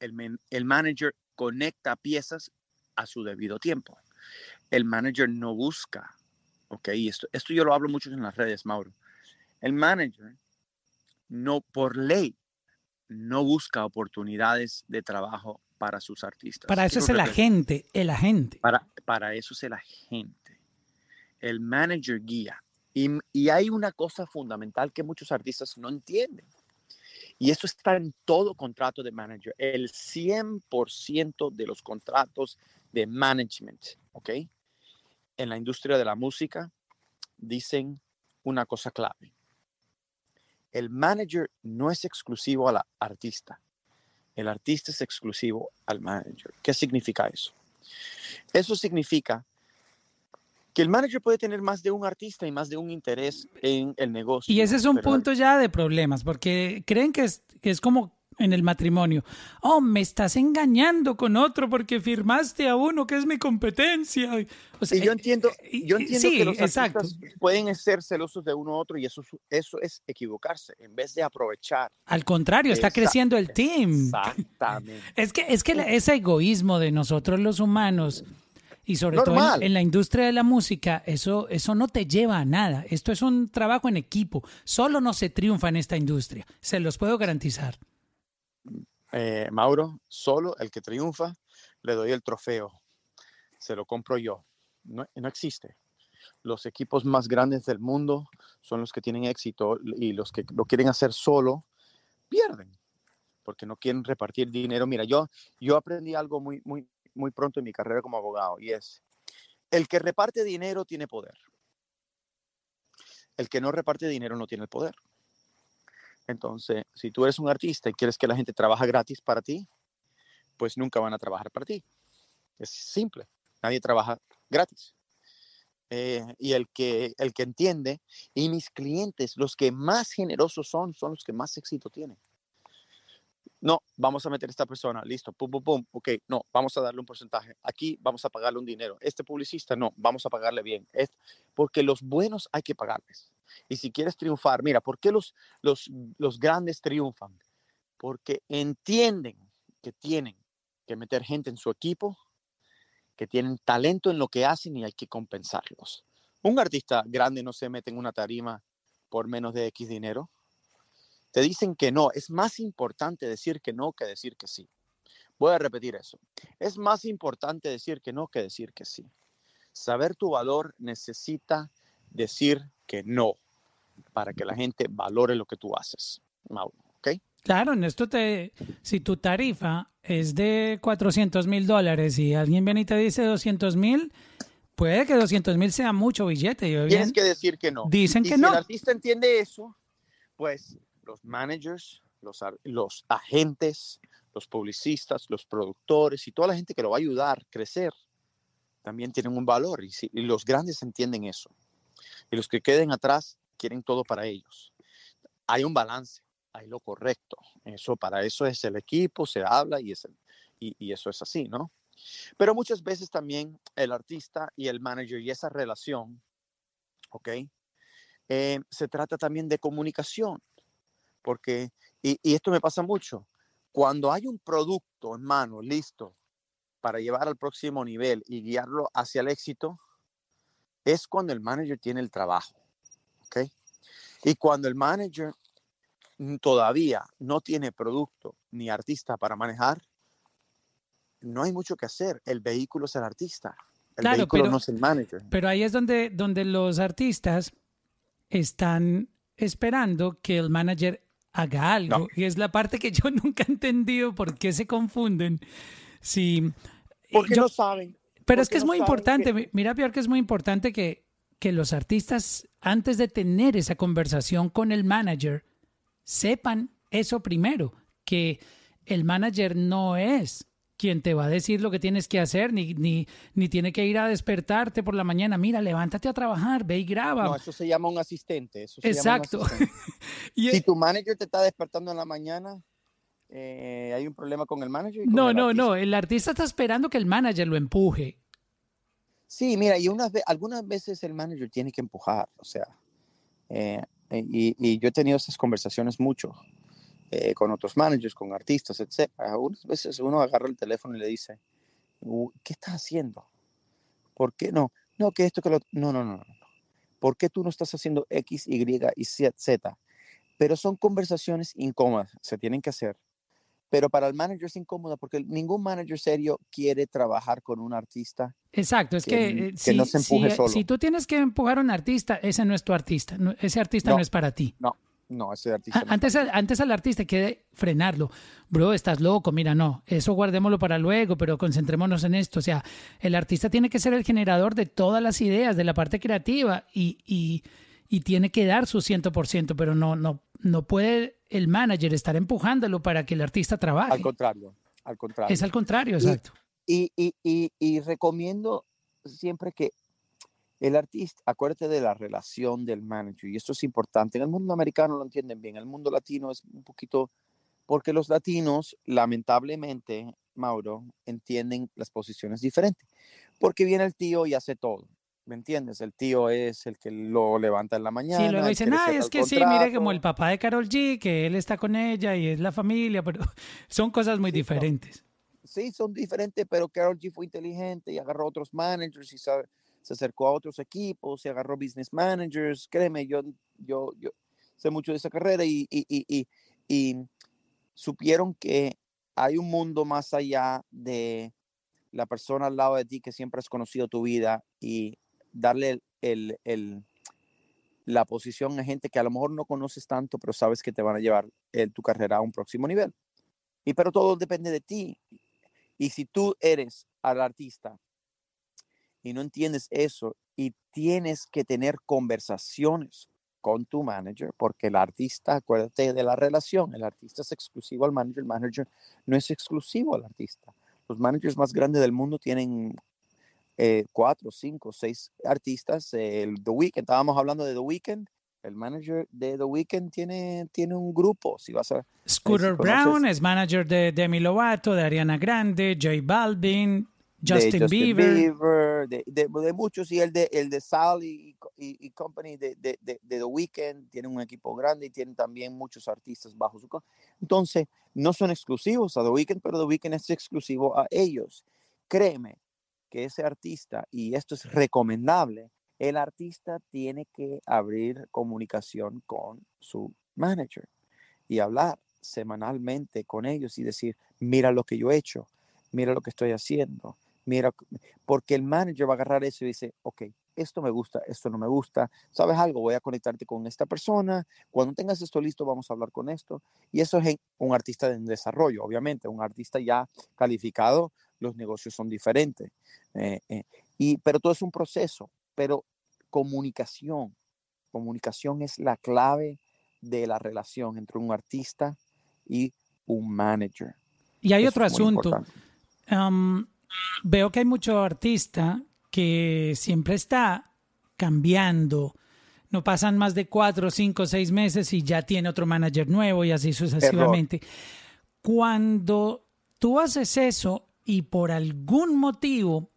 El, el manager conecta piezas a su debido tiempo. El manager no busca, ok, esto, esto yo lo hablo mucho en las redes, Mauro. El manager no, por ley, no busca oportunidades de trabajo para sus artistas. Para eso es el agente, el agente. Para, para eso es el agente. El manager guía. Y, y hay una cosa fundamental que muchos artistas no entienden. Y eso está en todo contrato de manager. El 100% de los contratos de management, ¿ok? En la industria de la música dicen una cosa clave. El manager no es exclusivo al artista. El artista es exclusivo al manager. ¿Qué significa eso? Eso significa que el manager puede tener más de un artista y más de un interés en el negocio. Y ese es un punto ya de problemas, porque creen que es, que es como en el matrimonio. Oh, me estás engañando con otro porque firmaste a uno que es mi competencia. O sea, y yo entiendo, yo entiendo que los exacto. pueden ser celosos de uno a otro y eso, eso es equivocarse en vez de aprovechar. Al contrario, está creciendo el team. Exactamente. Es que, es que ese egoísmo de nosotros los humanos y sobre todo en, en, la industria de la música, eso, eso no te lleva a nada. Esto es un trabajo en equipo. Solo no se triunfa en esta industria. Se los puedo garantizar. Eh, Mauro, solo el que triunfa, le doy el trofeo. Se lo compro yo. No, no, existe. Los equipos más grandes del mundo son los que tienen éxito y los que lo quieren hacer solo pierden porque no quieren repartir dinero. Mira, yo, yo aprendí algo muy, muy, muy pronto en mi carrera como abogado y es, el que reparte dinero tiene poder. El que no reparte dinero no tiene el poder. Entonces, si tú eres un artista y quieres que la gente trabaje gratis para ti, pues nunca van a trabajar para ti. Es simple. Nadie trabaja gratis. Eh, y el que, el que entiende, y mis clientes, los que más generosos son, son los que más éxito tienen. No, vamos a meter a esta persona, listo, pum, pum, pum, ok, no, vamos a darle un porcentaje. Aquí vamos a pagarle un dinero. Este publicista, no, vamos a pagarle bien. Es porque los buenos hay que pagarles. Y si quieres triunfar, mira, ¿por qué los, los, los grandes triunfan? Porque entienden que tienen que meter gente en su equipo, que tienen talento en lo que hacen y hay que compensarlos. Un artista grande no se mete en una tarima por menos de X dinero. Te dicen que no. Es más importante decir que no que decir que sí. Voy a repetir eso. Es más importante decir que no que decir que sí. Saber tu valor necesita decir que no para que la gente valore lo que tú haces, ¿ok? Claro, en esto te, si tu tarifa es de 400 mil dólares y alguien viene y te dice 200 mil, puede que 200 mil sea mucho billete. Tienes que decir que no. Dicen que si no. Si el artista entiende eso, pues los managers, los, los agentes, los publicistas, los productores y toda la gente que lo va a ayudar a crecer, también tienen un valor y, y los grandes entienden eso. Y los que queden atrás quieren todo para ellos. Hay un balance, hay lo correcto. Eso, para eso es el equipo, se habla y, es y, eso es así, ¿no? Pero muchas veces también el artista y el manager y esa relación, ¿ok? Eh, se trata también de comunicación, porque, y, y esto me pasa mucho, cuando hay un producto en mano listo para llevar al próximo nivel y guiarlo hacia el éxito, es cuando el manager tiene el trabajo. ¿ok? Y cuando el manager todavía no tiene producto ni artista para manejar, no hay mucho que hacer. El vehículo es el artista. El vehículo no es el manager. Pero ahí es donde, donde los artistas están esperando que el manager haga algo. Y es la parte que yo nunca he entendido por qué se confunden. Si, Porque no saben. Pero es que es muy importante, mira, Pior, que es muy importante que, que los artistas, antes de tener esa conversación con el manager, sepan eso primero, que el manager no es quien te va a decir lo que tienes que hacer, ni, ni, ni tiene que ir a despertarte por la mañana. Mira, levántate a trabajar, ve y graba. No, eso se llama un asistente. Exacto. si tu manager te está despertando en la mañana, eh, hay un problema con el manager. no, no, no. El artista está esperando que el manager lo empuje. Sí, mira, y unas algunas veces el manager tiene que empujar, o sea, eh, y, yo he tenido esas conversaciones mucho eh, con otros managers, con artistas, etc. Algunas veces uno agarra el teléfono y le dice, ¿qué estás haciendo? ¿Por qué no? No, que esto, que lo... No, no, no, no. ¿Por qué tú no estás haciendo X, Y y Z? pero son conversaciones incómodas, se tienen que hacer. Pero para el manager es incómoda porque ningún manager serio quiere trabajar con un artista. Exacto, es que, si, no se empuje solo. si tú tienes que empujar a un artista, ese no es tu artista, ese artista no, es para ti. No, no, ese artista. antes, antes al artista hay que frenarlo. Bro, estás loco, mira, no, eso guardémoslo para luego, pero concentrémonos en esto. O sea, el artista tiene que ser el generador de todas las ideas, de la parte creativa y, y, y tiene que dar su 100%, pero no, no, no puede el manager estar empujándolo para que el artista trabaje. Al contrario, al contrario. Es al contrario, exacto. Y, y, y recomiendo siempre que el artista, acuérdate de la relación del manager, y esto es importante. En el mundo americano lo entienden bien, en el mundo latino es un poquito, porque los latinos, lamentablemente, Mauro, entienden las posiciones diferentes. Porque viene el tío y hace todo. ¿Me entiendes? El tío es el que lo levanta en la mañana. Sí, luego dicen, ah, es que sí, mire como el papá de Carol G, que él está con ella y es la familia, pero son cosas muy diferentes. sí, son diferentes, pero Carol G fue inteligente y agarró otros managers y sabe, se acercó a otros equipos, se agarró business managers, créeme, yo, yo, yo sé mucho de esa carrera y, y, y, y supieron que hay un mundo más allá de la persona al lado de ti que siempre has conocido tu vida y darle el, el, la posición a gente que a lo mejor no conoces tanto, pero sabes que te van a llevar en tu carrera a un próximo nivel. Y pero todo depende de ti. Y si tú eres al artista y no entiendes eso y tienes que tener conversaciones con tu manager, porque el artista, acuérdate de la relación, el artista es exclusivo al manager, el manager no es exclusivo al artista. Los managers más grandes del mundo tienen eh, cuatro, cinco, seis artistas. el The Weeknd, estábamos hablando de The Weeknd, el manager de The Weeknd tiene, tiene un grupo. Si vas a, Scooter Brown es manager de Demi Lovato, de Ariana Grande, J Balvin, Justin, Bieber. de, muchos, y el de, el de Sally y, Company de, de, The Weeknd, tiene un equipo grande y tienen también muchos artistas bajo su... Entonces, no son exclusivos a The Weeknd, pero The Weeknd es exclusivo a ellos. Créeme que ese artista, y esto es recomendable, el artista tiene que abrir comunicación con su manager y hablar semanalmente con ellos y decir, mira lo que yo he hecho, mira lo que estoy haciendo, mira, porque el manager va a agarrar eso y dice, ok, esto me gusta, esto no me gusta, ¿sabes algo? Voy a conectarte con esta persona, cuando tengas esto listo vamos a hablar con esto. Y eso es un artista en desarrollo, obviamente, un artista ya calificado, los negocios son diferentes. Eh, eh, y, pero todo es un proceso, pero comunicación, comunicación es la clave de la relación entre un artista y un manager. Y hay otro asunto veo que hay mucho artista que siempre está cambiando. No pasan más de cuatro, cinco, seis meses y ya tiene otro manager nuevo y así sucesivamente. Cuando tú haces eso y por algún motivo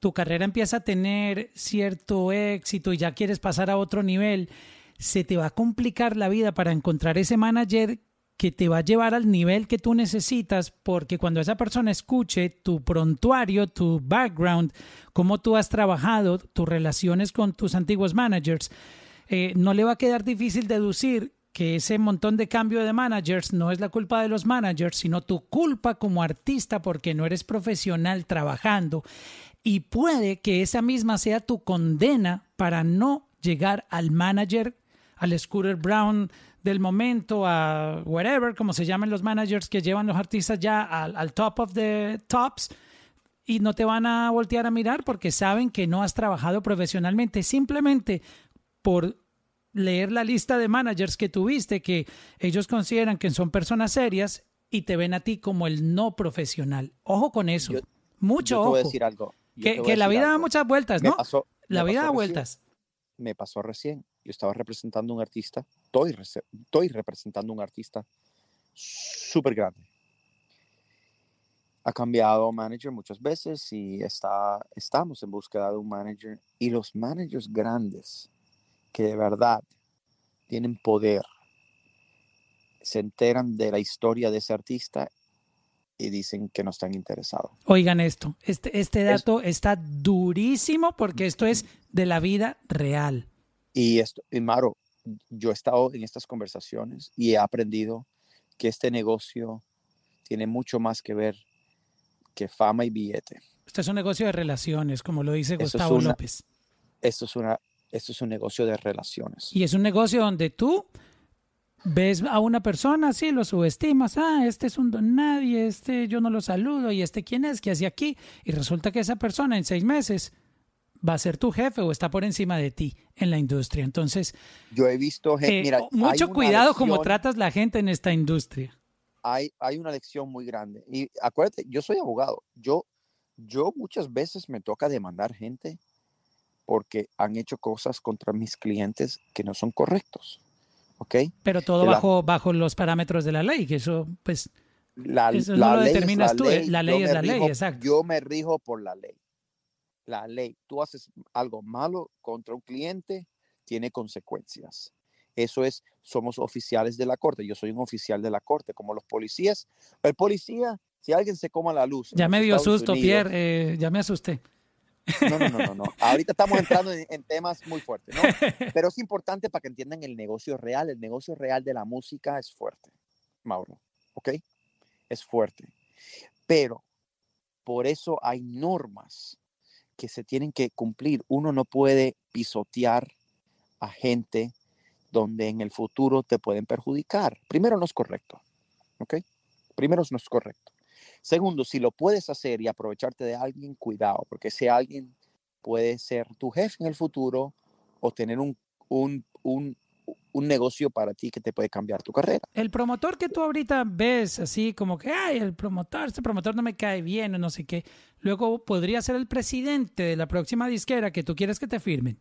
tu carrera empieza a tener cierto éxito y ya quieres pasar a otro nivel, se te va a complicar la vida para encontrar ese manager que te va a llevar al nivel que tú necesitas, porque cuando esa persona escuche tu prontuario, tu background, cómo tú has trabajado, tus relaciones con tus antiguos managers, eh, no le va a quedar difícil deducir que ese montón de cambio de managers no es la culpa de los managers, sino tu culpa como artista porque no eres profesional trabajando. Y puede que esa misma sea tu condena para no llegar al manager, al Scooter Brown del momento a whatever, como se llaman los managers que llevan los artistas ya al, top of the tops y no te van a voltear a mirar porque saben que no has trabajado profesionalmente, simplemente por leer la lista de managers que tuviste, que ellos consideran que son personas serias y te ven a ti como el no profesional. Ojo con eso. Mucho ojo. decir algo. que, la vida da muchas vueltas, ¿no? la vida da vueltas. Me pasó recién yo estaba representando a un artista, estoy, estoy representando a un artista súper grande. Ha cambiado manager muchas veces y está, estamos en búsqueda de un manager. Y los managers grandes, que de verdad tienen poder, se enteran de la historia de ese artista y dicen que no están interesados. Oigan esto, este, este dato está durísimo porque esto es de la vida real. Y esto, y Maro, yo he estado en estas conversaciones y he aprendido que este negocio tiene mucho más que ver que fama y billete. Esto es un negocio de relaciones, como lo dice Gustavo López. Esto es, una, esto es un negocio de relaciones. Y es un negocio donde tú ves a una persona, así lo subestimas, ah, este es un don nadie, este yo no lo saludo, y este quién es, qué hace aquí, y resulta que esa persona en seis meses va a ser tu jefe o está por encima de ti en la industria. Entonces, yo he visto gente, eh, mucho cuidado como tratas la gente en esta industria. Hay, hay una lección muy grande. Y acuérdate, yo soy abogado. Yo, yo muchas veces me toca demandar gente porque han hecho cosas contra mis clientes que no son correctos. ¿Ok? Pero todo bajo, bajo los parámetros de la ley, que eso, pues, la, eso la no lo ley determinas tú, la eh, ley. la ley es la ley, rijo- exacto. Yo me rijo por la ley. La ley. Tú haces algo malo contra un cliente, tiene consecuencias. Eso es, somos oficiales de la corte. Yo soy un oficial de la corte, como los policías. El policía, si alguien se coma la luz. Ya me dio Estados susto, Unidos- Pierre, eh, ya me asusté. No, no, no, no, no. Ahorita estamos entrando en, en temas muy fuertes, ¿no? Pero es importante para que entiendan el negocio real. El negocio real de la música es fuerte, Mauro. ¿Ok? Es fuerte. Pero por eso hay normas que se tienen que cumplir. Uno no puede pisotear a gente donde en el futuro te pueden perjudicar. Primero, no es correcto. ¿Ok? Primero, no es correcto. Segundo, si lo puedes hacer y aprovecharte de alguien, cuidado, porque ese alguien puede ser tu jefe en el futuro o tener un, un, un, un negocio para ti que te puede cambiar tu carrera. El promotor que tú ahorita ves así como que, ay, el promotor, este promotor no me cae bien o no sé qué, luego podría ser el presidente de la próxima disquera que tú quieres que te firmen.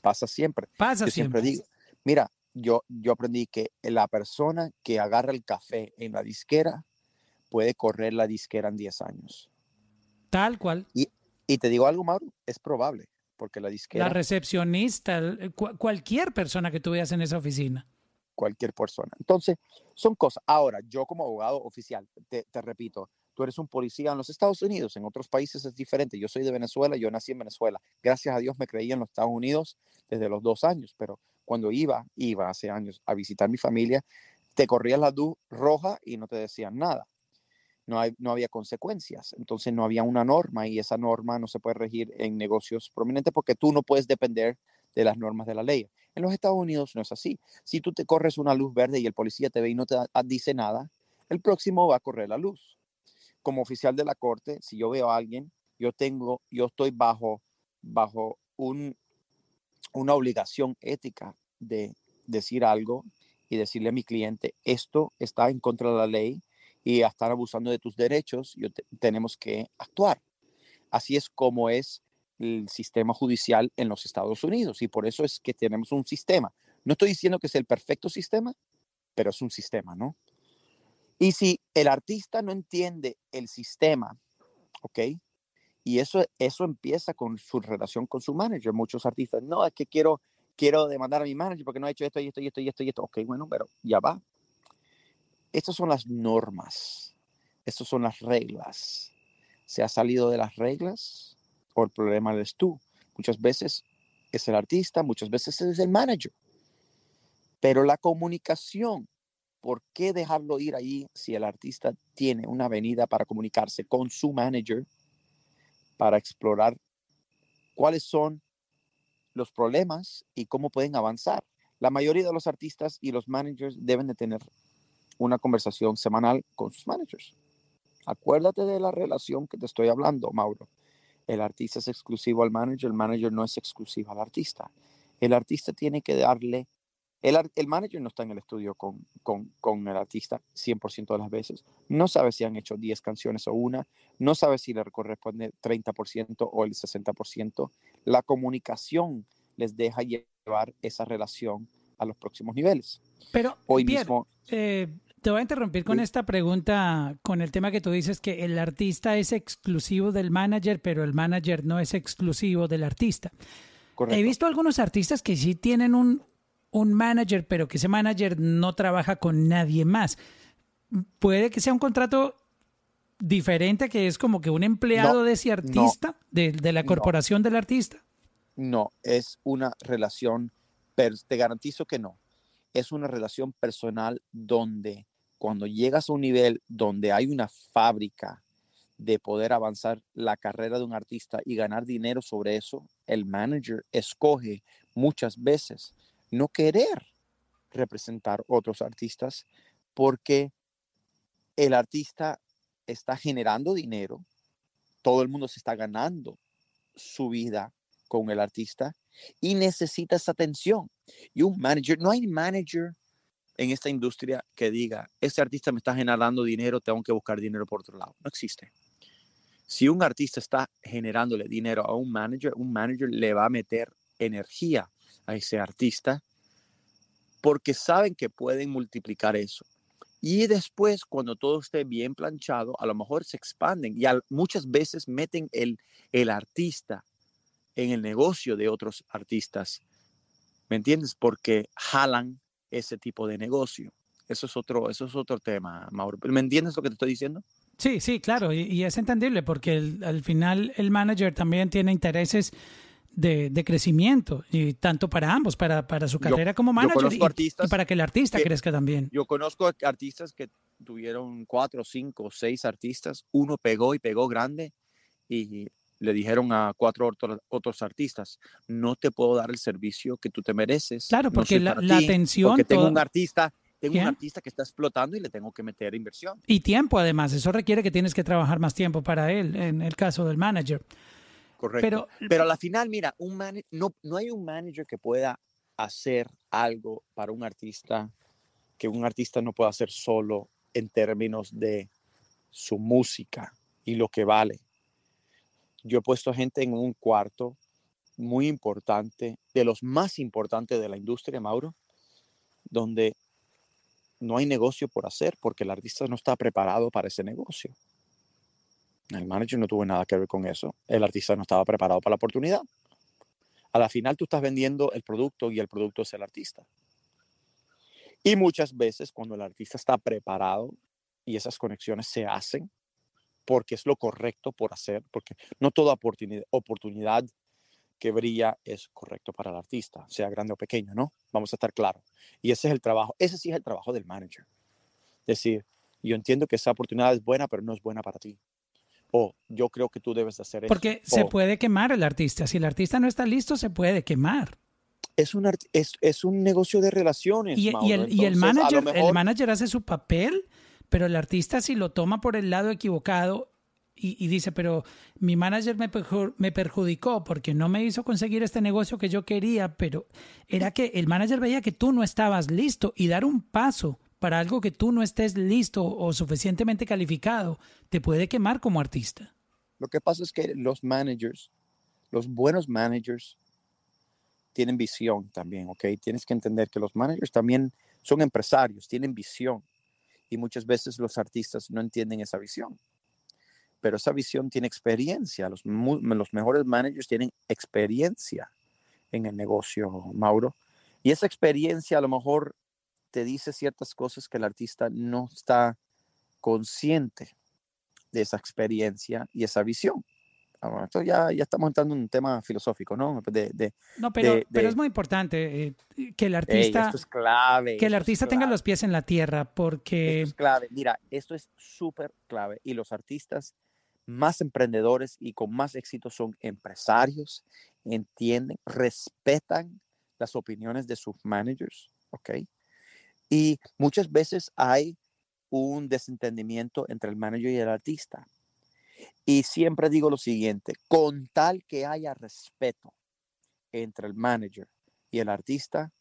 Pasa siempre. Pasa yo siempre siempre. digo, mira, yo, yo aprendí que la persona que agarra el café en la disquera puede correr la disquera en 10 años. Tal cual. Y te digo algo, Mauro, es probable, porque la disquera, La recepcionista, cualquier persona que tú veas en esa oficina. cualquier persona. Entonces, son cosas. Ahora, yo como abogado oficial, te, te repito, tú eres un policía en los Estados Unidos, en otros países es diferente. Yo soy de Venezuela, yo nací en Venezuela. Gracias a Dios me creí en los Estados Unidos desde los dos años, pero cuando iba, iba hace años a visitar mi familia, te corrías la luz roja y no te decían nada. No, hay, no había consecuencias, entonces no había una norma y esa norma no se puede regir en negocios prominentes porque tú no puedes depender de las normas de la ley. En los Estados Unidos no es así. Si tú te corres una luz verde y el policía te ve y no te da- dice nada, el próximo va a correr la luz. Como oficial de la corte, si yo veo a alguien, yo tengo, yo estoy bajo, bajo un, una obligación ética de decir algo y decirle a mi cliente, esto está en contra de la ley y están abusando de tus derechos, yo te- tenemos que actuar. Así es como es el sistema judicial en los Estados Unidos y por eso es que tenemos un sistema. No estoy diciendo que es el perfecto sistema, pero es un sistema, ¿no? Y si el artista no entiende el sistema, ¿ok? Y eso, eso empieza con su relación con su manager. Muchos artistas, no, es que quiero, quiero demandar a mi manager porque no ha hecho esto y esto y esto y esto y esto. Ok, bueno, pero ya va. Estas son las normas. Estas son las reglas. ¿Se ha salido de las reglas o el problema eres tú? Muchas veces es el artista, muchas veces es el manager. Pero la comunicación, ¿por qué dejarlo ir ahí si el artista tiene una avenida para comunicarse con su manager para explorar cuáles son los problemas y cómo pueden avanzar? La mayoría de los artistas y los managers deben de tener una conversación semanal con sus managers. Acuérdate de la relación que te estoy hablando, Mauro. El artista es exclusivo al manager, el manager no es exclusivo al artista. El artista tiene que darle, el, el manager no está en el estudio con, con, con el artista 100% de las veces. No sabe si han hecho 10 canciones o una, no sabe si le corresponde 30% o el 60%. La comunicación les deja llevar esa relación a los próximos niveles. Pero, Hoy Pierre, mismo, eh, te voy a interrumpir con Sí. esta pregunta, con el tema que tú dices que el artista es exclusivo del manager, pero el manager no es exclusivo del artista. correcto. He visto algunos artistas que sí tienen un, un manager, pero que ese manager no trabaja con nadie más. Puede que sea un contrato diferente, que es como que un empleado No, de ese artista, de, de la no. corporación del artista. No, es una relación pero te garantizo que no. Es una relación personal donde cuando llegas a un nivel donde hay una fábrica de poder avanzar la carrera de un artista y ganar dinero sobre eso, el manager escoge muchas veces no querer representar otros artistas porque el artista está generando dinero, todo el mundo se está ganando su vida con el artista y necesita esa atención. Y un manager, no hay manager en esta industria que diga, este artista me está generando dinero, tengo que buscar dinero por otro lado. No existe. Si un artista está generándole dinero a un manager, un manager le va a meter energía a ese artista porque saben que pueden multiplicar eso. Y después, cuando todo esté bien planchado, a lo mejor se expanden y muchas veces meten el, el artista en el negocio de otros artistas. ¿Me entiendes? Porque jalan ese tipo de negocio. Eso es otro, eso es otro tema, Mauro. ¿Me entiendes lo que te estoy diciendo? Sí, sí, claro, y, es entendible porque al final el manager también tiene intereses de, crecimiento, y tanto para ambos, para, para su carrera como manager y, para que el artista crezca también. Yo conozco artistas que tuvieron cuatro, cinco, seis artistas, uno pegó y pegó grande y le dijeron a cuatro otros artistas, no te puedo dar el servicio que tú te mereces. Claro, porque la, atención... Porque tengo un artista tengo un artista que está explotando y le tengo que meter inversión. Y tiempo además, eso requiere que tienes que trabajar más tiempo para él, en el caso del manager. Correcto. Pero, a la final, mira, un no, no hay un manager que pueda hacer algo para un artista que un artista no pueda hacer solo en términos de su música y lo que vale. Yo he puesto gente en un cuarto muy importante, de los más importantes de la industria, Mauro, donde no hay negocio por hacer porque el artista no está preparado para ese negocio. El manager no tuvo nada que ver con eso. El artista no estaba preparado para la oportunidad. A la final tú estás vendiendo el producto y el producto es el artista. Y muchas veces cuando el artista está preparado y esas conexiones se hacen porque es lo correcto por hacer, porque no toda oportunidad, oportunidad que brilla es correcto para el artista, sea grande o pequeño, ¿no? Vamos a estar claros. Y ese es el trabajo, ese sí es el trabajo del manager. Es decir, yo entiendo que esa oportunidad es buena, pero no es buena para ti oh, yo creo que tú debes hacer eso. Porque se puede quemar el artista. Si el artista no está listo, se puede quemar. Es un, es, es un negocio de relaciones. Y, el, y el, manager, el manager hace su papel, pero el artista si lo toma por el lado equivocado y, dice, pero mi manager me, me perjudicó porque no me hizo conseguir este negocio que yo quería, pero era que el manager veía que tú no estabas listo y dar un paso para algo que tú no estés listo o suficientemente calificado, te puede quemar como artista. Lo que pasa es que los managers, los buenos managers, tienen visión también, ¿ok? Tienes que entender que los managers también son empresarios, tienen visión. Y muchas veces los artistas no entienden esa visión. Pero esa visión tiene experiencia. Los, los mejores managers tienen experiencia en el negocio, Mauro. Y esa experiencia a lo mejor te dice ciertas cosas que el artista no está consciente de esa experiencia y esa visión. Ah, esto ya, ya estamos entrando en un tema filosófico, ¿no? De, no, pero, pero es muy importante eh, que el artista, es clave, que el artista tenga los pies en la tierra, porque... Esto es clave, mira, esto es súper clave y los artistas más emprendedores y con más éxito son empresarios, entienden, respetan las opiniones de sus managers, ¿ok? Y muchas veces hay un desentendimiento entre el manager y el artista. Y siempre digo lo siguiente, con tal que haya respeto entre el manager y el artista,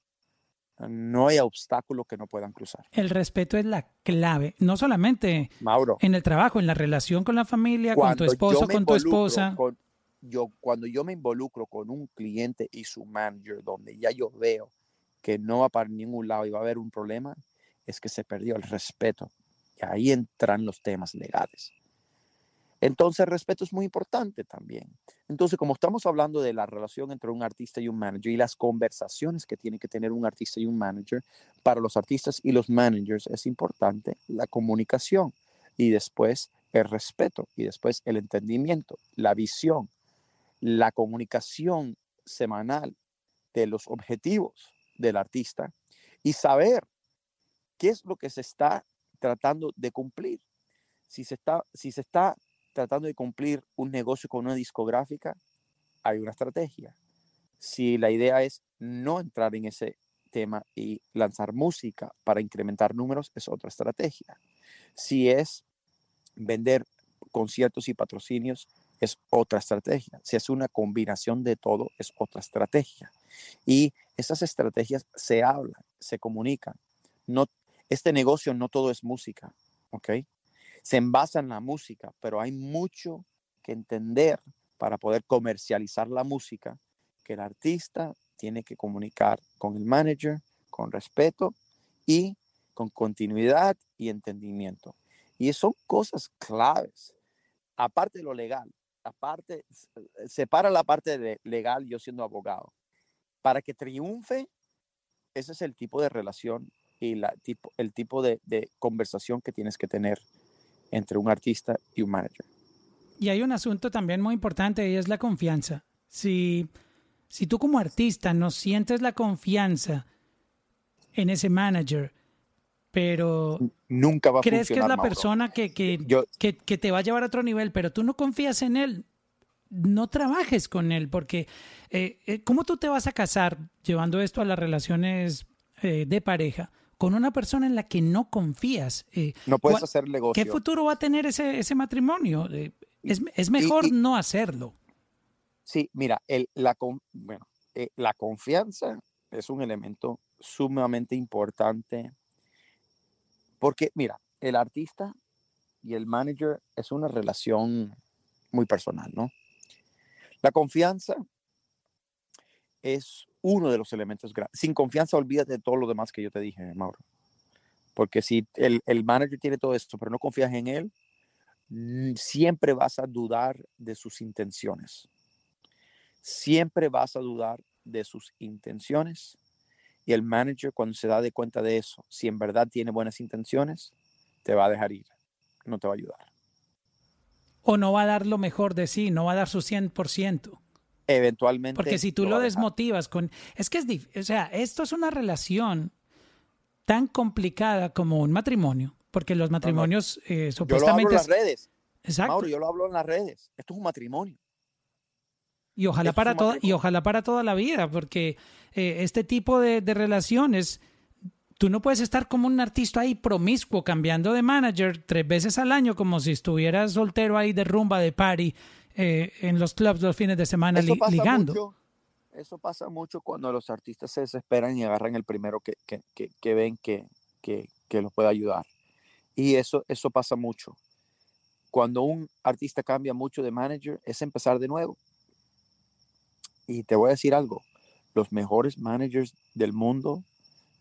no hay obstáculo que no puedan cruzar. El respeto es la clave, no solamente Mauro, en el trabajo, en la relación con la familia, con tu esposo, con tu esposa. yo, cuando yo me involucro con un cliente y su manager, donde ya yo veo que no va para ningún lado y va a haber un problema, es que se perdió el respeto. Y ahí entran los temas legales. Entonces, respeto es muy importante también. Entonces, como estamos hablando de la relación entre un artista y un manager y las conversaciones que tiene que tener un artista y un manager, para los artistas y los managers es importante la comunicación y después el respeto y después el entendimiento, la visión, la comunicación semanal de los objetivos del artista y saber qué es lo que se está tratando de cumplir. Si se está, si se está tratando de cumplir un negocio con una discográfica, hay una estrategia. Si la idea es no entrar en ese tema y lanzar música para incrementar números, es otra estrategia. Si es vender conciertos y patrocinios, es otra estrategia. Si es una combinación de todo, es otra estrategia. Y esas estrategias se hablan, se comunican. No, este negocio no todo es música, ¿ok? Se envasa en la música, pero hay mucho que entender para poder comercializar la música, que el artista tiene que comunicar con el manager con respeto y con continuidad y entendimiento. Y son cosas claves, aparte de lo legal, aparte, separa la parte de legal yo siendo abogado. Para que triunfe, ese es el tipo de relación y la, tipo, el tipo de conversación que tienes que tener entre un artista y un manager. Y hay un asunto también muy importante y es la confianza. Si, si tú como artista no sientes la confianza en ese manager, pero nunca va a crees que es la Mauro. persona que, que, que, que te va a llevar a otro nivel, pero tú no confías en él, no trabajes con él, porque eh, eh, ¿cómo tú te vas a casar llevando esto a las relaciones eh, de pareja con una persona en la que no confías? Eh, no puedes ¿cuál- hacer negocio. ¿Qué futuro va a tener ese, ese matrimonio? Eh, es, es mejor y- y- no hacerlo. Sí, mira, el, la, bueno, eh, la confianza es un elemento sumamente importante porque, mira, el artista y el manager es una relación muy personal, ¿no? La confianza es uno de los elementos grandes. Sin confianza, olvídate de todo lo demás que yo te dije, Mauro. Porque si el, el manager tiene todo esto, pero no confías en él, siempre vas a dudar de sus intenciones. Siempre vas a dudar de sus intenciones. Y el manager, cuando se da de cuenta de eso, si en verdad tiene buenas intenciones, te va a dejar ir, no te va a ayudar. O no va a dar lo mejor de sí, no va a dar su 100%. Eventualmente. Porque si tú lo desmotivas con... Es que es difícil, o sea, esto es una relación tan complicada como un matrimonio, porque los matrimonios eh, Yo lo hablo supuestamente... en las es- redes. Exacto. Mauro, yo lo hablo en las redes. Esto es un matrimonio. Y ojalá para toda, y ojalá para toda la vida, porque eh, este tipo de, de relaciones, tú no puedes estar como un artista ahí promiscuo, cambiando de manager tres veces al año, como si estuvieras soltero ahí de rumba, de party, eh, en los clubs los fines de semana Eso li- pasa ligando. mucho. Eso pasa mucho cuando los artistas se desesperan y agarran el primero que, que, que, que ven que, que, que los puede ayudar. Y eso, eso pasa mucho. Cuando un artista cambia mucho de manager, es empezar de nuevo. Y te voy a decir algo, los mejores managers del mundo,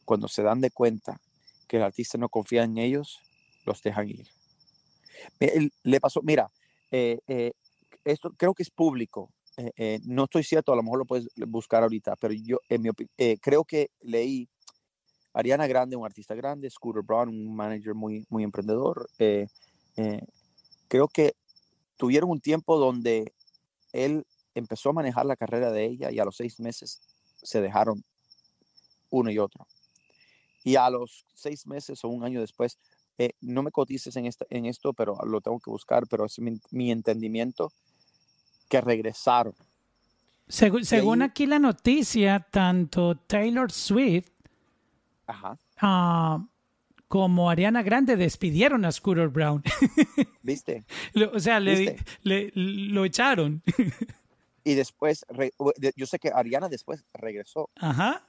cuando se dan de cuenta que el artista no confía en ellos, los dejan ir. Le pasó, mira, eh, eh, esto creo que es público. eh, eh, no estoy cierto, a lo mejor lo puedes buscar ahorita, pero yo en mi eh, creo que leí Ariana Grande, un artista grande, Scooter Braun, un manager muy, muy emprendedor. eh, eh, creo que tuvieron un tiempo donde él empezó a manejar la carrera de ella y a los seis meses se dejaron uno y otro. Y a los seis meses o un año después, eh, no me cotices en, esta, en esto, pero lo tengo que buscar, pero es mi, mi entendimiento que regresaron. Segu- según ahí- aquí la noticia, tanto Taylor Swift Ajá. ah, como Ariana Grande despidieron a Scooter Brown. ¿Viste? Lo- o sea, le, lo echaron. Y después, re- yo sé que Ariana después regresó. Ajá.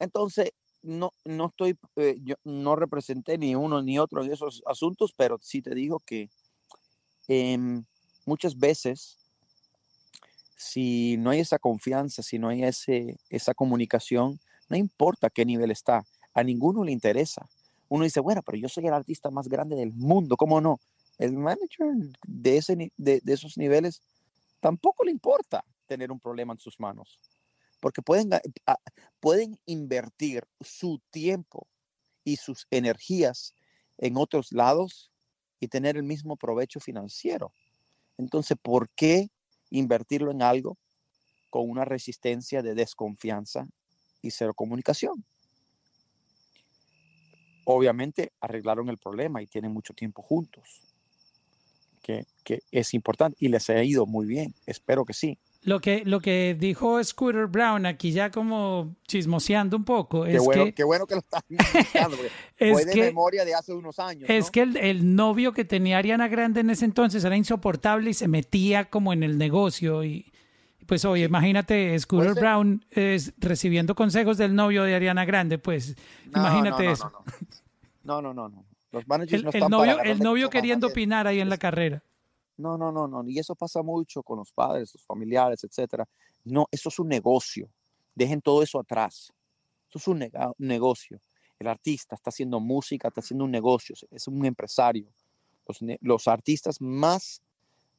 Entonces, no, no estoy, eh, yo no representé ni uno ni otro en esos asuntos, pero sí te digo que em, muchas veces, si no hay esa confianza, si no hay ese, esa comunicación, no importa qué nivel está, a ninguno le interesa. Uno dice, bueno, pero yo soy el artista más grande del mundo, ¿cómo no? El manager de, ese, de, de esos niveles tampoco le importa tener un problema en sus manos, porque pueden, pueden invertir su tiempo y sus energías en otros lados y tener el mismo provecho financiero. Entonces, ¿por qué invertirlo en algo con una resistencia de desconfianza y cero comunicación. Obviamente arreglaron el problema y tienen mucho tiempo juntos, que, que es importante y les ha ido muy bien, espero que sí. Lo que, lo que dijo Scooter Brown aquí ya como chismoseando un poco es qué bueno, que... Qué bueno que lo estás es fue de que, memoria de hace unos años. Es que el, el, novio que tenía Ariana Grande en ese entonces era insoportable y se metía como en el negocio y pues oye, imagínate Scooter Brown es, recibiendo consejos del novio de Ariana Grande, pues no, imagínate no, eso. No, no, no, no. Los el, no el novio, el novio queriendo opinar ahí en la carrera. No, no, no, no. Y eso pasa mucho con los padres, los familiares, etcétera. No, eso es un negocio. Dejen todo eso atrás. Eso es un negocio. El artista está haciendo música, está haciendo un negocio, es un empresario. Los, los artistas más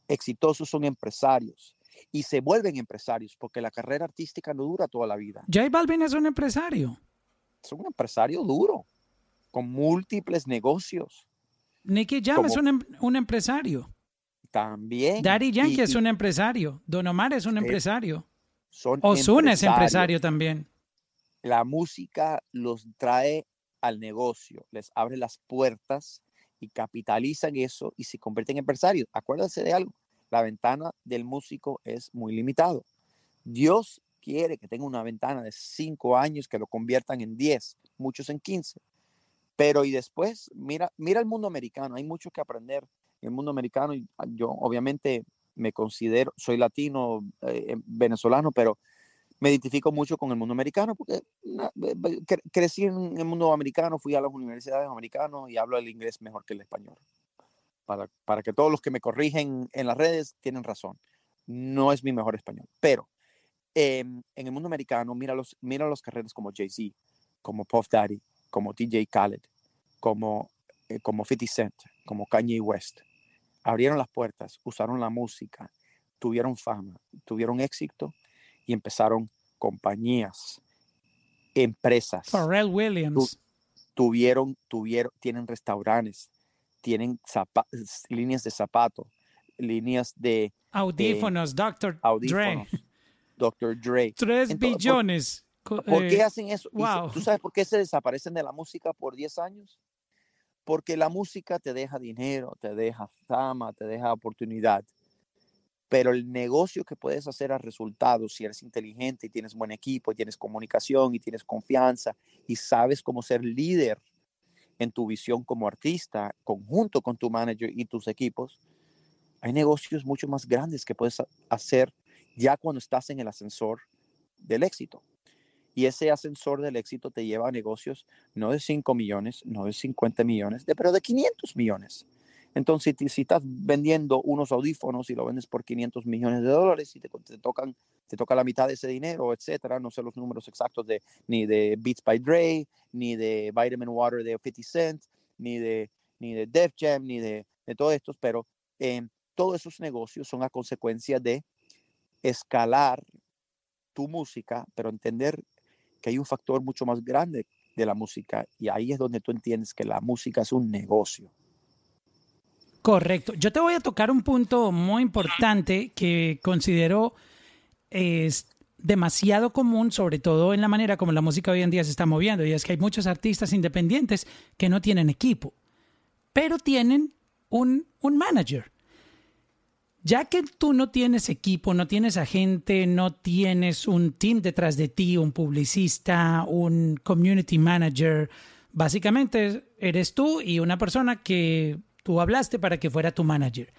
exitosos son empresarios y se vuelven empresarios porque la carrera artística no dura toda la vida. J Balvin es un empresario. Es un empresario duro, con múltiples negocios. Nicky Jam es un, em un, empresario. También. Daddy Yankee y, es un empresario. Don Omar es un empresario. Son Ozuna es empresario también. La música los trae al negocio, les abre las puertas y capitalizan eso y se convierten en empresarios. Acuérdense de algo, la ventana del músico es muy limitado. Dios quiere que tenga una ventana de cinco años que lo conviertan en 10, muchos en 15. Pero y después, mira, mira el mundo americano, hay mucho que aprender en el mundo americano. Yo obviamente me considero, soy latino, eh, venezolano, pero me identifico mucho con el mundo americano porque cre crecí en el mundo americano, fui a las universidades americanas y hablo el inglés mejor que el español para, para, que todos los que me corrigen en las redes tienen razón. No es mi mejor español, pero eh, en el mundo americano, mira los, mira los carreras como Jay-Z, como Puff Daddy, como TJ Khaled, como, eh, como 50 Cent, como Kanye West. Abrieron las puertas, usaron la música, tuvieron fama, tuvieron éxito y empezaron compañías, empresas. Pharrell Williams. Tu, tuvieron, tuvieron, tienen restaurantes, tienen líneas de zapatos, líneas de audífonos, de, Dr. Audífonos, Dre. Dr. Dre. Tres Entonces, billones. ¿Por, ¿por qué eh, hacen eso? wow. ¿Tú sabes por qué se desaparecen de la música por 10 años? Porque la música te deja dinero, te deja fama, te deja oportunidad. Pero el negocio que puedes hacer a resultados, si eres inteligente y tienes buen equipo, y tienes comunicación y tienes confianza y sabes cómo ser líder en tu visión como artista, conjunto con tu manager y tus equipos, hay negocios mucho más grandes que puedes hacer ya cuando estás en el ascensor del éxito. Y ese ascensor del éxito te lleva a negocios no de 5 millones, no de 50 millones, de, pero de 500 millones. Entonces, si, si, estás vendiendo unos audífonos y lo vendes por 500 millones de dólares y te, te, tocan, te toca la mitad de ese dinero, etcétera, no sé los números exactos de ni de Beats by Dre, ni de Vitamin Water de 50 Cent, ni de, ni de Def Jam, ni de, de todos estos, pero eh, todos esos negocios son a consecuencia de escalar tu música, pero entender que hay un factor mucho más grande de la música y ahí es donde tú entiendes que la música es un negocio. Correcto. Yo te voy a tocar un punto muy importante que considero es demasiado común, sobre todo en la manera como la música hoy en día se está moviendo, y es que hay muchos artistas independientes que no tienen equipo, pero tienen un, un manager. Ya que tú no tienes equipo, no tienes agente, no tienes un team detrás de ti, un publicista, un community manager, básicamente eres tú y una persona que tú hablaste para que fuera tu manager.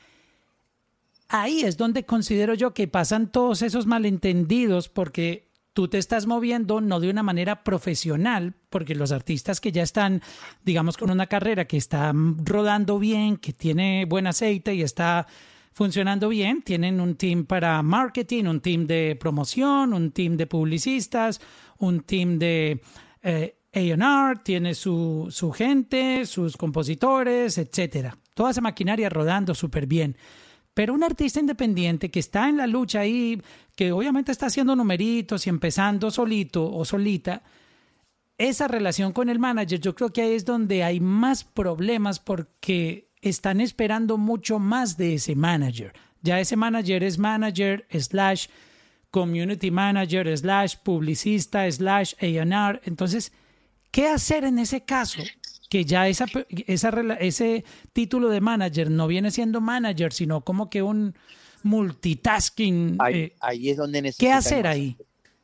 Ahí es donde considero yo que pasan todos esos malentendidos porque tú te estás moviendo no de una manera profesional, porque los artistas que ya están, digamos, con una carrera que está rodando bien, que tiene buen aceite y está funcionando bien, tienen un team para marketing, un team de promoción, un team de publicistas, un team de eh, A&R, tiene su, su gente, sus compositores, etcétera. Toda esa maquinaria rodando súper bien. Pero un artista independiente que está en la lucha ahí, que obviamente está haciendo numeritos y empezando solito o solita, esa relación con el manager, yo creo que ahí es donde hay más problemas porque están esperando mucho más de ese manager. Ya ese manager es manager slash community manager, slash publicista, slash A&R. Entonces, ¿qué hacer en ese caso? Que ya esa, esa, ese título de manager no viene siendo manager, sino como que un multitasking. Ahí, eh, ahí es donde necesitan. ¿Qué hacer ahí?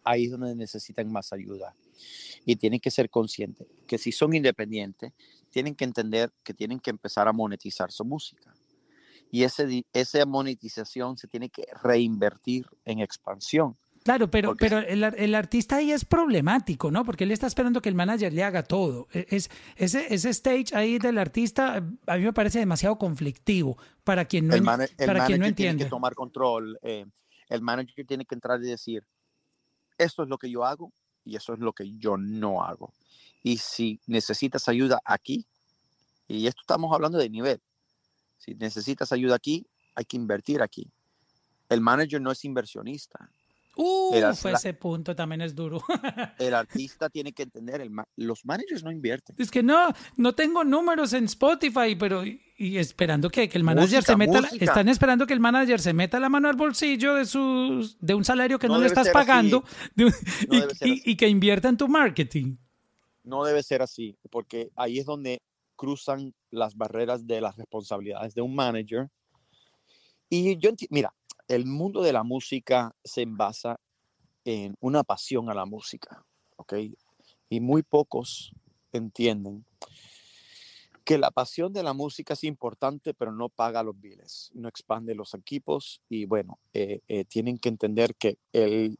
Ahí es donde necesitan más ayuda. Y tienen que ser conscientes que si son independientes, tienen que entender que tienen que empezar a monetizar su música. Y ese, esa monetización se tiene que reinvertir en expansión. Claro, pero, pero el, el, artista ahí es problemático, ¿no? Porque él está esperando que el manager le haga todo. E, es, ese, ese stage ahí del artista a mí me parece demasiado conflictivo para quien no, el para quien no entiende. tiene que tomar control. Eh, el manager tiene que entrar y decir, esto es lo que yo hago y eso es lo que yo no hago. Y si necesitas ayuda aquí, y esto estamos hablando de nivel, si necesitas ayuda aquí, hay que invertir aquí. El manager no es inversionista. Uh, ese punto también es duro. el artista tiene que entender, el los managers no invierten. Es que no, no tengo números en Spotify, pero y, esperando que, que, el manager se meta, están esperando que el manager se meta la mano al bolsillo de sus, de un salario que no, le estás pagando y, y que invierta en tu marketing. No debe ser así, porque ahí es donde cruzan las barreras de las responsabilidades de un manager. Y yo, mira, el mundo de la música se basa en una pasión a la música, ¿ok? Y muy pocos entienden que la pasión de la música es importante, pero no paga los biles, no expande los equipos y bueno, eh, eh, tienen que entender que el,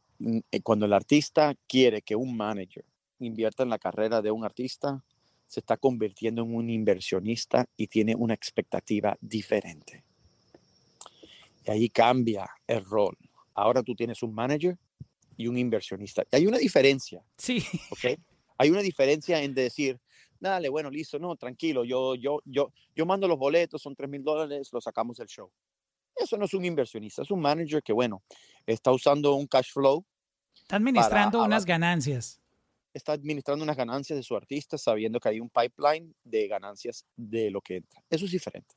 eh, cuando el artista quiere que un manager invierta en la carrera de un artista, se está convirtiendo en un inversionista y tiene una expectativa diferente. Y ahí cambia el rol. Ahora tú tienes un manager y un inversionista. Y hay una diferencia. Sí. ¿Ok? Hay una diferencia en decir, dale, bueno, listo, no, tranquilo, yo, yo, yo, yo mando los boletos, son 3 mil dólares, lo sacamos del show. Eso no es un inversionista, es un manager que, bueno, está usando un cash flow. Está administrando unas ganancias. Está administrando unas ganancias de su artista sabiendo que hay un pipeline de ganancias de lo que entra. Eso es diferente.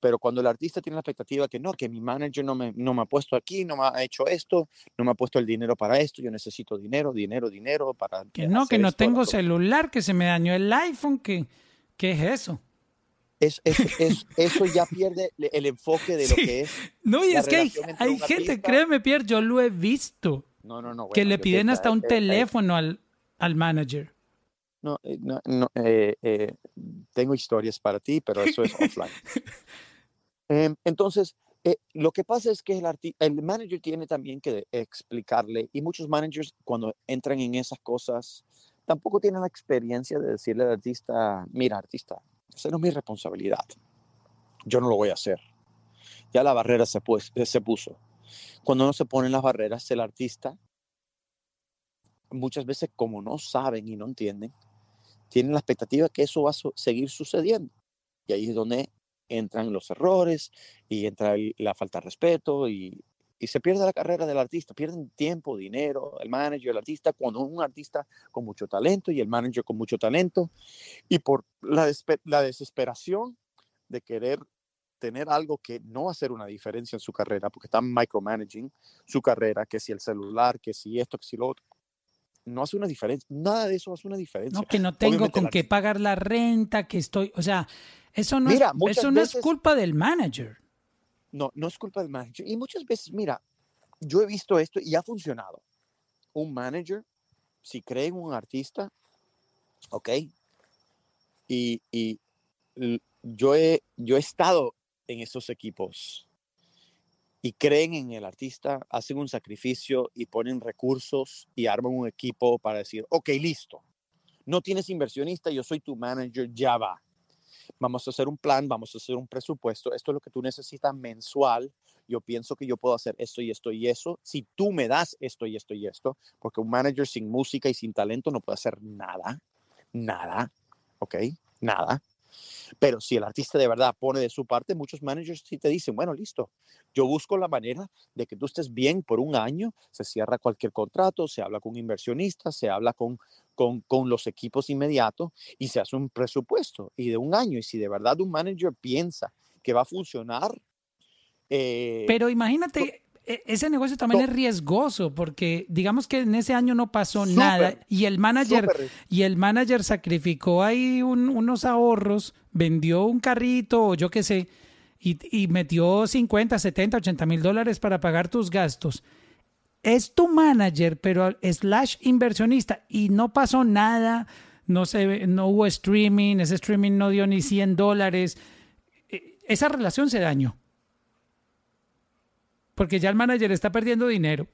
Pero cuando el artista tiene la expectativa que no, que mi manager no me, no me ha puesto aquí, no me ha hecho esto, no me ha puesto el dinero para esto, yo necesito dinero, dinero, dinero para... Que no, que no tengo celular, que se me dañó el iPhone, que, ¿qué es eso? Es, es, eso ya pierde el enfoque de lo que es. No, y es que hay, hay gente, créeme, Pierre, yo lo he visto. No, no, no. que le piden hasta un teléfono al, al manager. No, eh, no, no eh, eh, tengo historias para ti, pero eso es offline. Em, entonces, lo que pasa es que el, el manager tiene también que explicarle, y muchos managers cuando entran en esas cosas, tampoco tienen la experiencia de decirle al artista, mira, artista, esa no es mi responsabilidad. Yo no lo voy a hacer. Ya la barrera se, se puso. Cuando no se ponen las barreras, el artista, muchas veces como no saben y no entienden, tienen la expectativa que eso va a seguir sucediendo. Y ahí es donde entran los errores y entra la falta de respeto y, se pierde la carrera del artista, pierden tiempo, dinero, el manager, el artista, cuando un artista con mucho talento y el manager con mucho talento, y por la, la desesperación de querer tener algo que no va a hacer una diferencia en su carrera, porque están micromanaging su carrera, que si el celular, que si esto, que si lo otro, no hace una diferencia. Nada de eso hace una diferencia. No, que no tengo con qué pagar la renta, que estoy, o sea, eso no, es, eso no es culpa del manager. No, no es culpa del manager. Y muchas veces, mira, yo he visto esto y ha funcionado. Un manager, si cree en un artista, ok, y, y yo, he, yo he estado en esos equipos y creen en el artista, hacen un sacrificio y ponen recursos y arman un equipo para decir, ok, listo, no tienes inversionista, yo soy tu manager, ya va. Vamos a hacer un plan, vamos a hacer un presupuesto, esto es lo que tú necesitas mensual, yo pienso que yo puedo hacer esto y esto y eso, si tú me das esto y esto y esto, porque un manager sin música y sin talento no puede hacer nada, nada, ¿ok? Nada. Pero si el artista de verdad pone de su parte, muchos managers sí te dicen, bueno, listo, yo busco la manera de que tú estés bien por un año, se cierra cualquier contrato, se habla con inversionistas, se habla con, con, con los equipos inmediatos y se hace un presupuesto y de un año. Y si de verdad un manager piensa que va a funcionar... Eh, Pero imagínate, e, ese negocio también es riesgoso porque digamos que en ese año no pasó nada y el manager y el manager sacrificó ahí unos ahorros, vendió un carrito o yo qué sé y, y metió 50, 70, 80 mil dólares para pagar tus gastos. Es tu manager, pero slash inversionista y no pasó nada, no, se, no hubo streaming, ese streaming no dio ni 100 dólares. E, esa relación se dañó porque ya el manager está perdiendo dinero.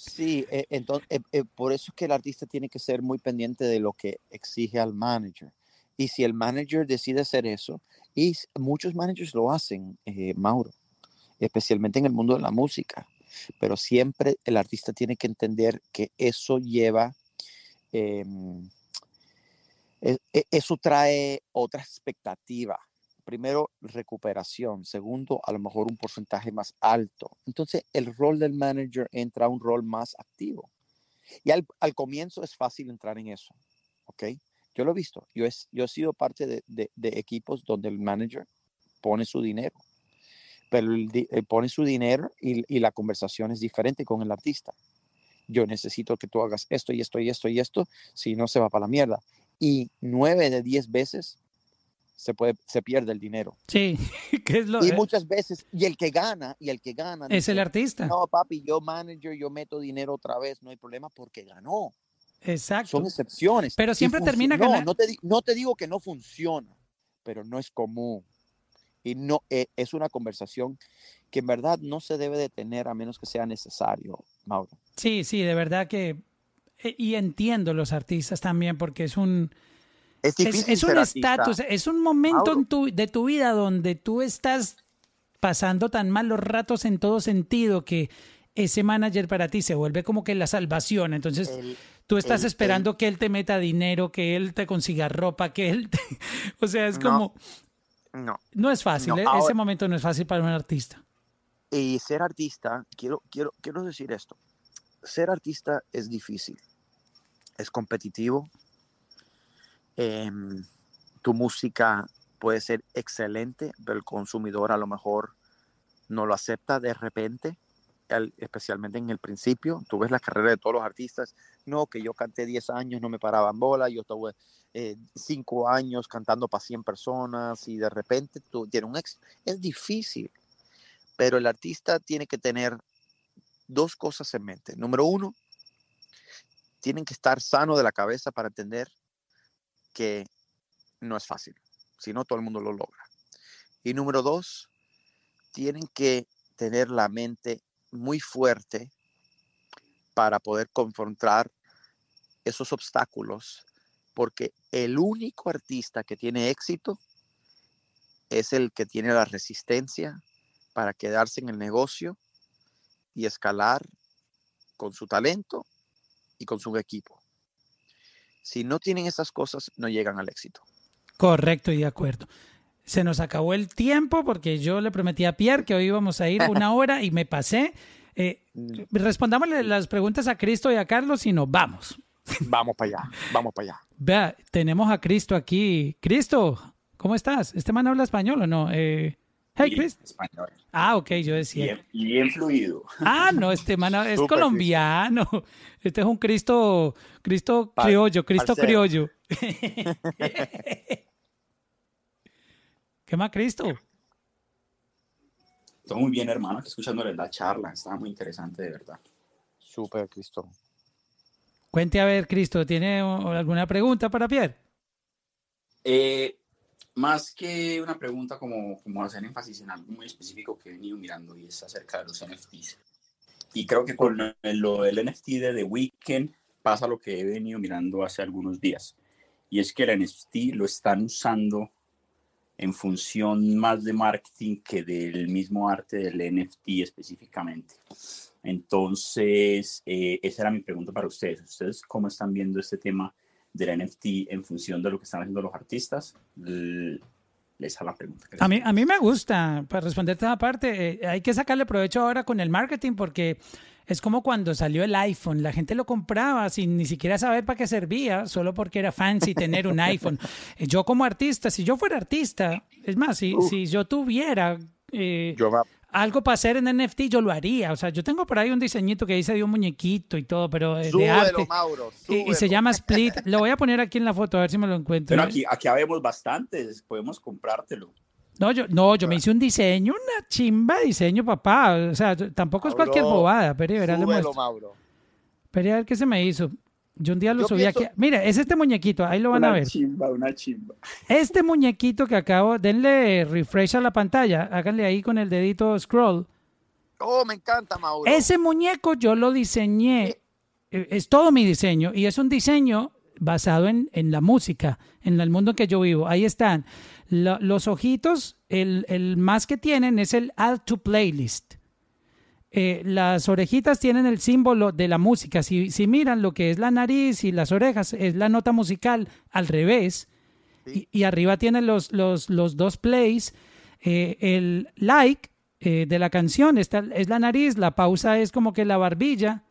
Sí, eh, entonces, eh, eh, por eso es que el artista tiene que ser muy pendiente de lo que exige al manager. Y si el manager decide hacer eso, y muchos managers lo hacen, Mauro, especialmente en el mundo de la música, pero siempre el artista tiene que entender que eso lleva, em, e, e, eso trae otra expectativa primero, recuperación. Segundo, a lo mejor un porcentaje más alto. Entonces, el rol del manager entra a un rol más activo. Y al, comienzo es fácil entrar en eso. ¿Ok? Yo lo he visto. Yo he, yo he sido parte de, equipos donde el manager pone su dinero. Pero eh, pone su dinero y, y la conversación es diferente con el artista. Yo necesito que tú hagas esto y esto y esto y esto, si no se va para la mierda. Y nueve de diez veces se puede se pierde el dinero. Sí, que es lo Y muchas veces y el que gana y el que gana es el artista. No, papi, yo manager, yo meto dinero otra vez, no hay problema porque ganó. Exacto. Son excepciones. Pero siempre termina ganando. No, no te, no te digo que no funciona, pero no es común. Y no eh, es una conversación que en verdad no se debe de tener a menos que sea necesario, Mauro. Sí, sí, de verdad que eh, y entiendo los artistas también porque es un es, un estatus, es un momento de tu vida donde tú estás pasando tan mal los ratos en todo sentido que ese manager para ti se vuelve como que la salvación. Entonces, tú estás esperando que él te meta dinero, que él te consiga ropa, que él te... O sea, es como... No. No es fácil, e-, ese momento no es fácil para un artista. Y ser artista, quiero, quiero, quiero decir esto, ser artista es difícil, es competitivo, Em, tu música puede ser excelente, pero el consumidor a lo mejor no lo acepta de repente, especialmente en el principio. Tú ves la carrera de todos los artistas, no, que yo canté 10 años, no me paraban bola, yo estuve 5 eh, años cantando para 100 personas y de repente tú tienes un éxito. Es difícil, pero el artista tiene que tener dos cosas en mente. Número uno, tienen que estar sano de la cabeza para entender que no es fácil, si no todo el mundo lo logra. Y número dos, tienen que tener la mente muy fuerte para poder confrontar esos obstáculos, porque el único artista que tiene éxito es el que tiene la resistencia para quedarse en el negocio y escalar con su talento y con su equipo. Si no tienen esas cosas, no llegan al éxito. Correcto y de acuerdo. Se nos acabó el tiempo porque yo le prometí a Pierre que hoy íbamos a ir una hora y me pasé. Eh, respondámosle las preguntas a Cristo y a Carlos y nos vamos. Vamos para allá, vamos para allá. Vea, tenemos a Cristo aquí. Cristo, ¿cómo estás? ¿Este man habla español o no? Eh, hey, Cristo. Español. Ah, ok, yo decía. Bien, fluido. Ah, no, este man es colombiano. Este es un Cristo, Cristo criollo, Cristo criollo. ¿Qué más, Cristo? Todo muy bien, hermano, escuchándole la charla, estaba muy interesante, de verdad. Súper, Cristo. Cuente a ver, Cristo, ¿tiene alguna pregunta para Pierre? Eh, más que una pregunta como, como hacer énfasis en algo muy específico que he venido mirando y es acerca de los NFTs. Y creo que con lo del NFT de The Weeknd pasa lo que he venido mirando hace algunos días. Y es que el NFT lo están usando en función más de marketing que del mismo arte del NFT específicamente. Entonces, eh, esa era mi pregunta para ustedes. ¿Ustedes cómo están viendo este tema del NFT en función de lo que están haciendo los artistas? Esa la pregunta. A mí, a mí me gusta, para responderte esa parte, eh, hay que sacarle provecho ahora con el marketing porque es como cuando salió el iPhone, la gente lo compraba sin ni siquiera saber para qué servía, solo porque era fancy tener un iPhone. Eh, yo como artista, si yo fuera artista, es más, si, si yo tuviera... Eh, algo para hacer en NFT, yo lo haría. O sea, yo tengo por ahí un diseñito que dice de un muñequito y todo, pero de Súbelo, arte. Mauro, Y, y se llama Split. Lo voy a poner aquí en la foto, a ver si me lo encuentro. Pero aquí, aquí habemos bastantes, podemos comprártelo. No, yo, no, yo me hice un diseño, una chimba de diseño, papá. O sea, tampoco es Mauro, cualquier bobada. Pero verá, le Súbelo, muestro. Mauro. Pero a ver qué se me hizo. Yo un día lo Yo subí pienso- aquí. Mira, es este muñequito, ahí lo van a una ver. chimba, una chimba. Este muñequito que acabo, denle refresh a la pantalla, háganle ahí con el dedito scroll. Oh, me encanta, Mauro. Ese muñeco yo lo diseñé, eh, es todo mi diseño y es un diseño basado en, en la música, en el mundo en que yo vivo. Ahí están. Lo- los ojitos, el, el más que tienen es el Add to Playlist. Eh, las orejitas tienen el símbolo de la música. Si, si miran lo que es la nariz y las orejas, es la nota musical al revés. Y, y arriba tienen los, los, los dos plays. Eh, el like eh, de la canción está, es la nariz, la pausa es como que la barbilla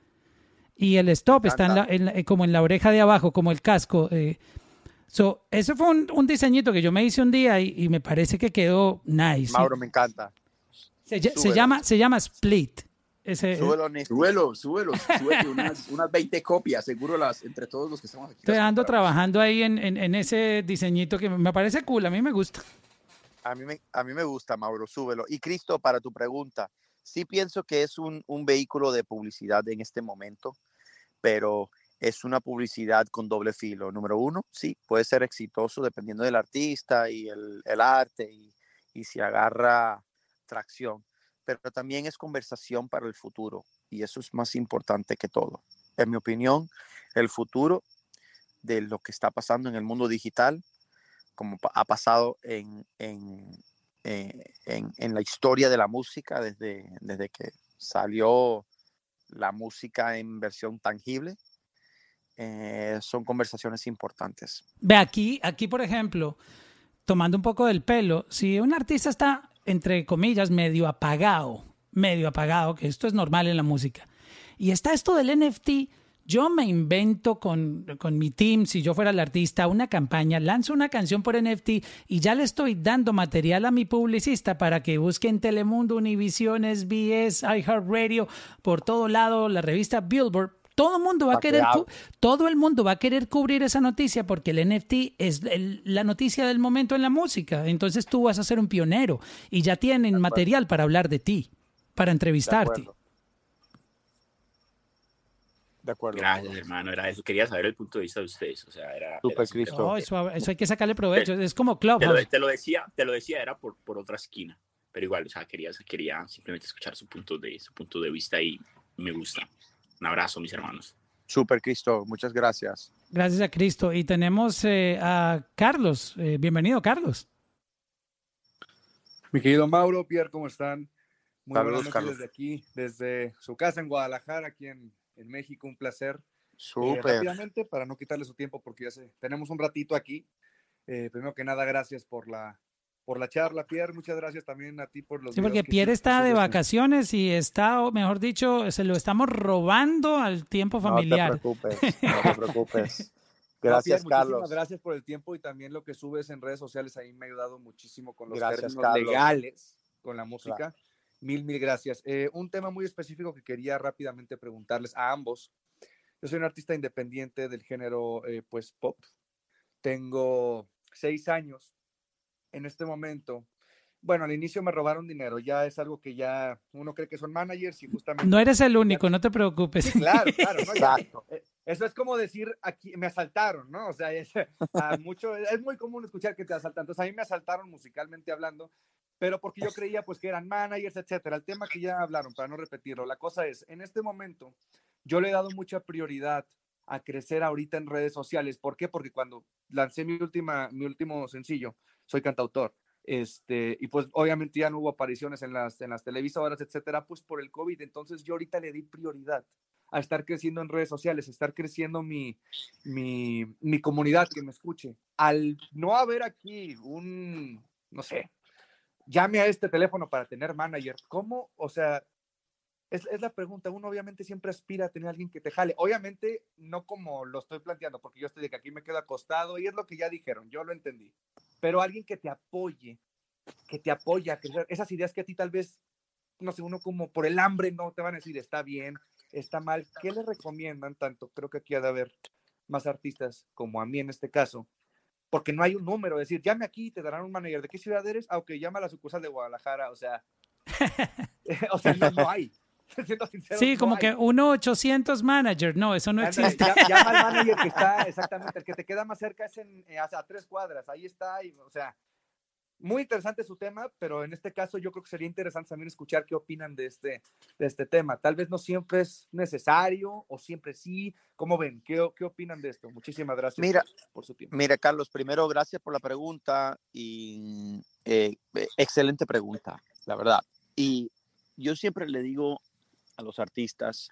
y el stop está en la- en la- como en la oreja de abajo, como el casco. So, eso fue un, un diseñito que yo me hice un día y, y me parece que quedó nice. Mauro, me encanta. Se, se llama, se llama Split. Ese, Súbelo, Néstor. Súbelo, súbelo, súbelo, unas, unas 20 copias, seguro las, entre todos los que estamos aquí. Estoy ando trabajando ahí en, en- en ese diseñito que me parece cool, a mí me gusta. A mí, me, a mí me gusta, Mauro, súbelo. Y Cristo, para tu pregunta, sí pienso que es un, un vehículo de publicidad en este momento, pero es una publicidad con doble filo. Número uno, sí, puede ser exitoso dependiendo del artista y el, el arte y, y si agarra tracción, pero también es conversación para el futuro y eso es más importante que todo. En mi opinión, el futuro de lo que está pasando en el mundo digital como ha pasado en, en, eh, en- en la historia de la música desde, desde que salió la música en versión tangible. eh, son conversaciones importantes. Ve aquí, aquí por ejemplo, tomando un poco del pelo, si un artista está, entre comillas, medio apagado, medio apagado, que esto es normal en la música, y está esto del NFT, yo me invento con, con mi team, si yo fuera el artista, una campaña, lanzo una canción por NFT y ya le estoy dando material a mi publicista para que busque en Telemundo, Univision, SBS, iHeartRadio, por todo lado, la revista Billboard. Todo el mundo va a querer, todo el mundo va a querer cubrir esa noticia porque el NFT es el- la noticia del momento en la música. Entonces tú vas a ser un pionero y ya tienen material para hablar de ti, para De entrevistarte. acuerdo. De acuerdo. Gracias, hermano, era eso. Quería saber el punto de vista de ustedes. O sea, era. Simplemente- Cristo. No, eso, eso hay que sacarle provecho. Es como Te lo, te lo decía, te lo decía, era por, por otra esquina. Pero igual, o sea, quería, quería simplemente escuchar su punto de, su punto de vista y me gusta. Un abrazo, mis hermanos. Súper, Cristo. Muchas gracias. Gracias a Cristo. Y tenemos eh, a Carlos. Eh, bienvenido, Carlos. Mi querido Mauro, Pierre, ¿cómo están? Muy Saludos, buenas noches Carlos. desde aquí, desde su casa en Guadalajara, aquí en, en México, un placer. Eh, Súper. rápidamente, para no quitarle su tiempo, porque ya sé, tenemos un ratito aquí. Eh, primero que nada, gracias por la, por la charla, Pierre. Muchas gracias también a ti por los Sí, porque Pierre está de vacaciones y está, o mejor dicho, se lo estamos robando al tiempo familiar. No te preocupes. No te preocupes. No, Gracias, Pierre, muchísimas Carlos. Gracias por el tiempo y también lo que subes en redes sociales ahí me ha ayudado muchísimo con los Gracias, términos Carlos. legales con la música. Mil, mil gracias. Eh, un tema muy específico que quería rápidamente preguntarles a ambos. Yo soy un artista independiente del género eh, pues pop. Tengo seis años. En este momento, bueno, al inicio me robaron dinero. Ya es algo que ya uno cree que son managers y justamente No eres el único, no te preocupes. Sí, claro, claro. ¿no? Exacto. eh, Eso es como decir, aquí me asaltaron, ¿no? O sea, es, a mucho, es muy común escuchar que te asaltan. Entonces, a mí me asaltaron musicalmente hablando, pero porque yo creía pues que eran managers, etcétera. El tema que ya hablaron, para no repetirlo, la cosa es, en este momento, yo le he dado mucha prioridad a crecer ahorita en redes sociales. ¿Por qué? Porque cuando lancé mi, última, mi último sencillo, soy cantautor. Este, y pues obviamente ya no hubo apariciones en las, en las televisoras, etcétera, pues por el COVID. Entonces yo ahorita le di prioridad a estar creciendo en redes sociales, a estar creciendo mi, mi, mi comunidad que me escuche. Al no haber aquí un, no sé, llame a este teléfono para tener manager, ¿cómo? O sea, es, es la pregunta. Uno obviamente siempre aspira a tener a alguien que te jale. Obviamente no como lo estoy planteando, porque yo estoy de que aquí me quedo acostado y es lo que ya dijeron, yo lo entendí. Pero alguien que te apoye, que te apoya crecer, esas ideas que a ti tal vez no sé, uno como por el hambre no te van a decir está bien, está mal. ¿Qué le recomiendan tanto? Creo que aquí ha de haber más artistas como a mí en este caso, porque no hay un número, decir, llame aquí, te darán un manager. ¿De qué ciudad eres? Aunque ah, llama a la sucursal de Guadalajara, o sea, o sea, no, hay. sí, como que uno 800 manager, no, eso no existe. Llama al manager que está, exactamente, el que te queda más cerca es en, eh, a, tres cuadras, ahí está, y, o sea, muy interesante su tema, pero en este caso yo creo que sería interesante también escuchar qué opinan de este, de este tema. Tal vez no siempre es necesario o siempre sí. ¿Cómo ven? ¿Qué, qué opinan de esto? Muchísimas gracias mira, por su tiempo. Mira, Carlos, primero gracias por la pregunta y eh, excelente pregunta, la verdad. Y yo siempre le digo a los artistas,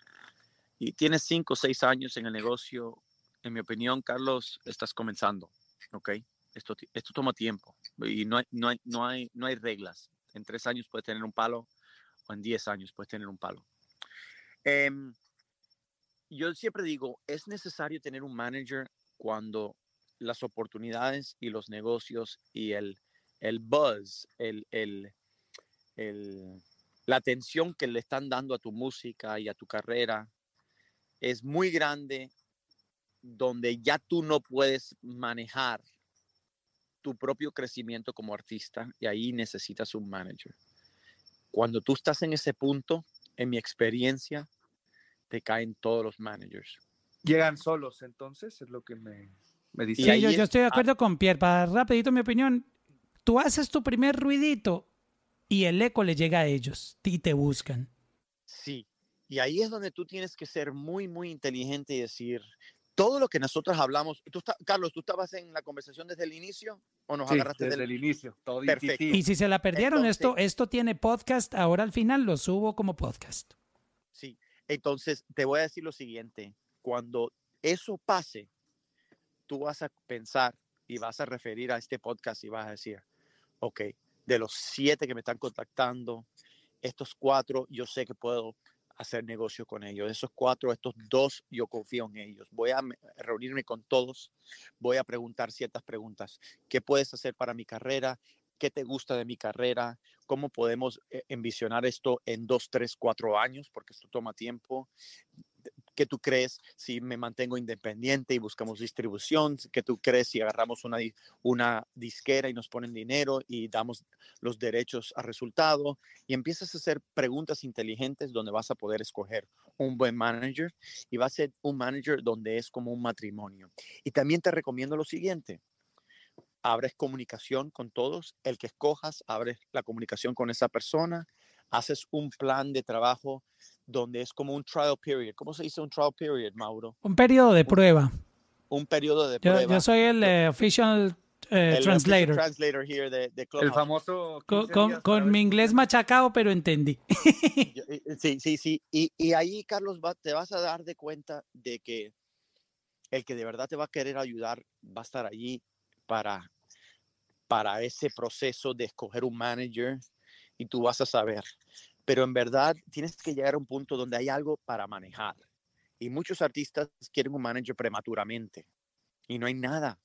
y tienes cinco o seis años en el negocio, en mi opinión, Carlos, estás comenzando, ¿ok? Esto, esto toma tiempo y no hay, no, hay, no, hay, no hay reglas. En tres años puedes tener un palo o en diez años puedes tener un palo. Em, yo siempre digo, es necesario tener un manager cuando las oportunidades y los negocios y el, el buzz, el, el, el, la atención que le están dando a tu música y a tu carrera es muy grande, donde ya tú no puedes manejar tu propio crecimiento como artista y ahí necesitas un manager. Cuando tú estás en ese punto, en mi experiencia, te caen todos los managers. Llegan solos, entonces, es lo que me, me dice. Sí, yo, yo, estoy de acuerdo con Pierre. Para rapidito mi opinión, tú haces tu primer ruidito y el eco le llega a ellos y te buscan. Sí, y ahí es donde tú tienes que ser muy, muy inteligente y decir, todo lo que nosotros hablamos, tú Carlos, ¿tú estabas en la conversación desde el inicio o nos agarraste desde el inicio? Todo Perfecto. Y si se la perdieron, esto, esto tiene podcast, ahora al final lo subo como podcast. Sí, entonces te voy a decir lo siguiente, cuando eso pase, tú vas a pensar y vas a referir a este podcast y vas a decir, ok, de los siete que me están contactando, estos cuatro yo sé que puedo hacer negocio con ellos. Esos cuatro, estos dos, yo confío en ellos. Voy a reunirme con todos, voy a preguntar ciertas preguntas. ¿Qué puedes hacer para mi carrera? ¿Qué te gusta de mi carrera? ¿Cómo podemos eh, envisionar esto en dos, tres, cuatro años? Porque esto toma tiempo. ¿Qué tú crees si me mantengo independiente y buscamos distribución? ¿Qué tú crees si agarramos una, una disquera y nos ponen dinero y damos los derechos a resultado? Y empiezas a hacer preguntas inteligentes donde vas a poder escoger un buen manager y va a ser un manager donde es como un matrimonio. Y también te recomiendo lo siguiente. Abres comunicación con todos, el que escojas, abres la comunicación con esa persona, haces un plan de trabajo donde es como un trial period. ¿Cómo se dice un trial period, Mauro? Un periodo de prueba. Un, periodo de prueba. Yo, soy el eh, official eh, translator. el famoso. Con, mi inglés machacado, pero entendí. sí, sí, sí. Y, y ahí, Carlos, te vas a dar de cuenta de que el que de verdad te va a querer ayudar va a estar allí para, para ese proceso de escoger un manager y tú vas a saber pero en verdad tienes que llegar a un punto donde hay algo para manejar. Y muchos artistas quieren un manager prematuramente y no hay nada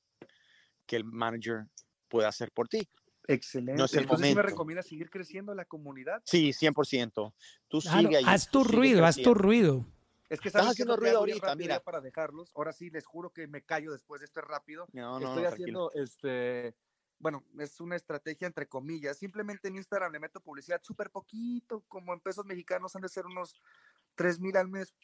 que el manager pueda hacer por ti. Excelente. No es el Entonces, ¿me recomiendas seguir creciendo la comunidad? Sí, 100%. Tú sigue ahí. Haz tu ruido, haz tu ruido. Es que estás haciendo ruido ahorita, mira. Para dejarlos. Ahora sí, les juro que me callo después de esto es rápido. No, no, Estoy haciendo este bueno, es una estrategia entre comillas. Simplemente en Instagram le meto publicidad súper poquito, como en pesos mexicanos han de ser unos 3 mil al mes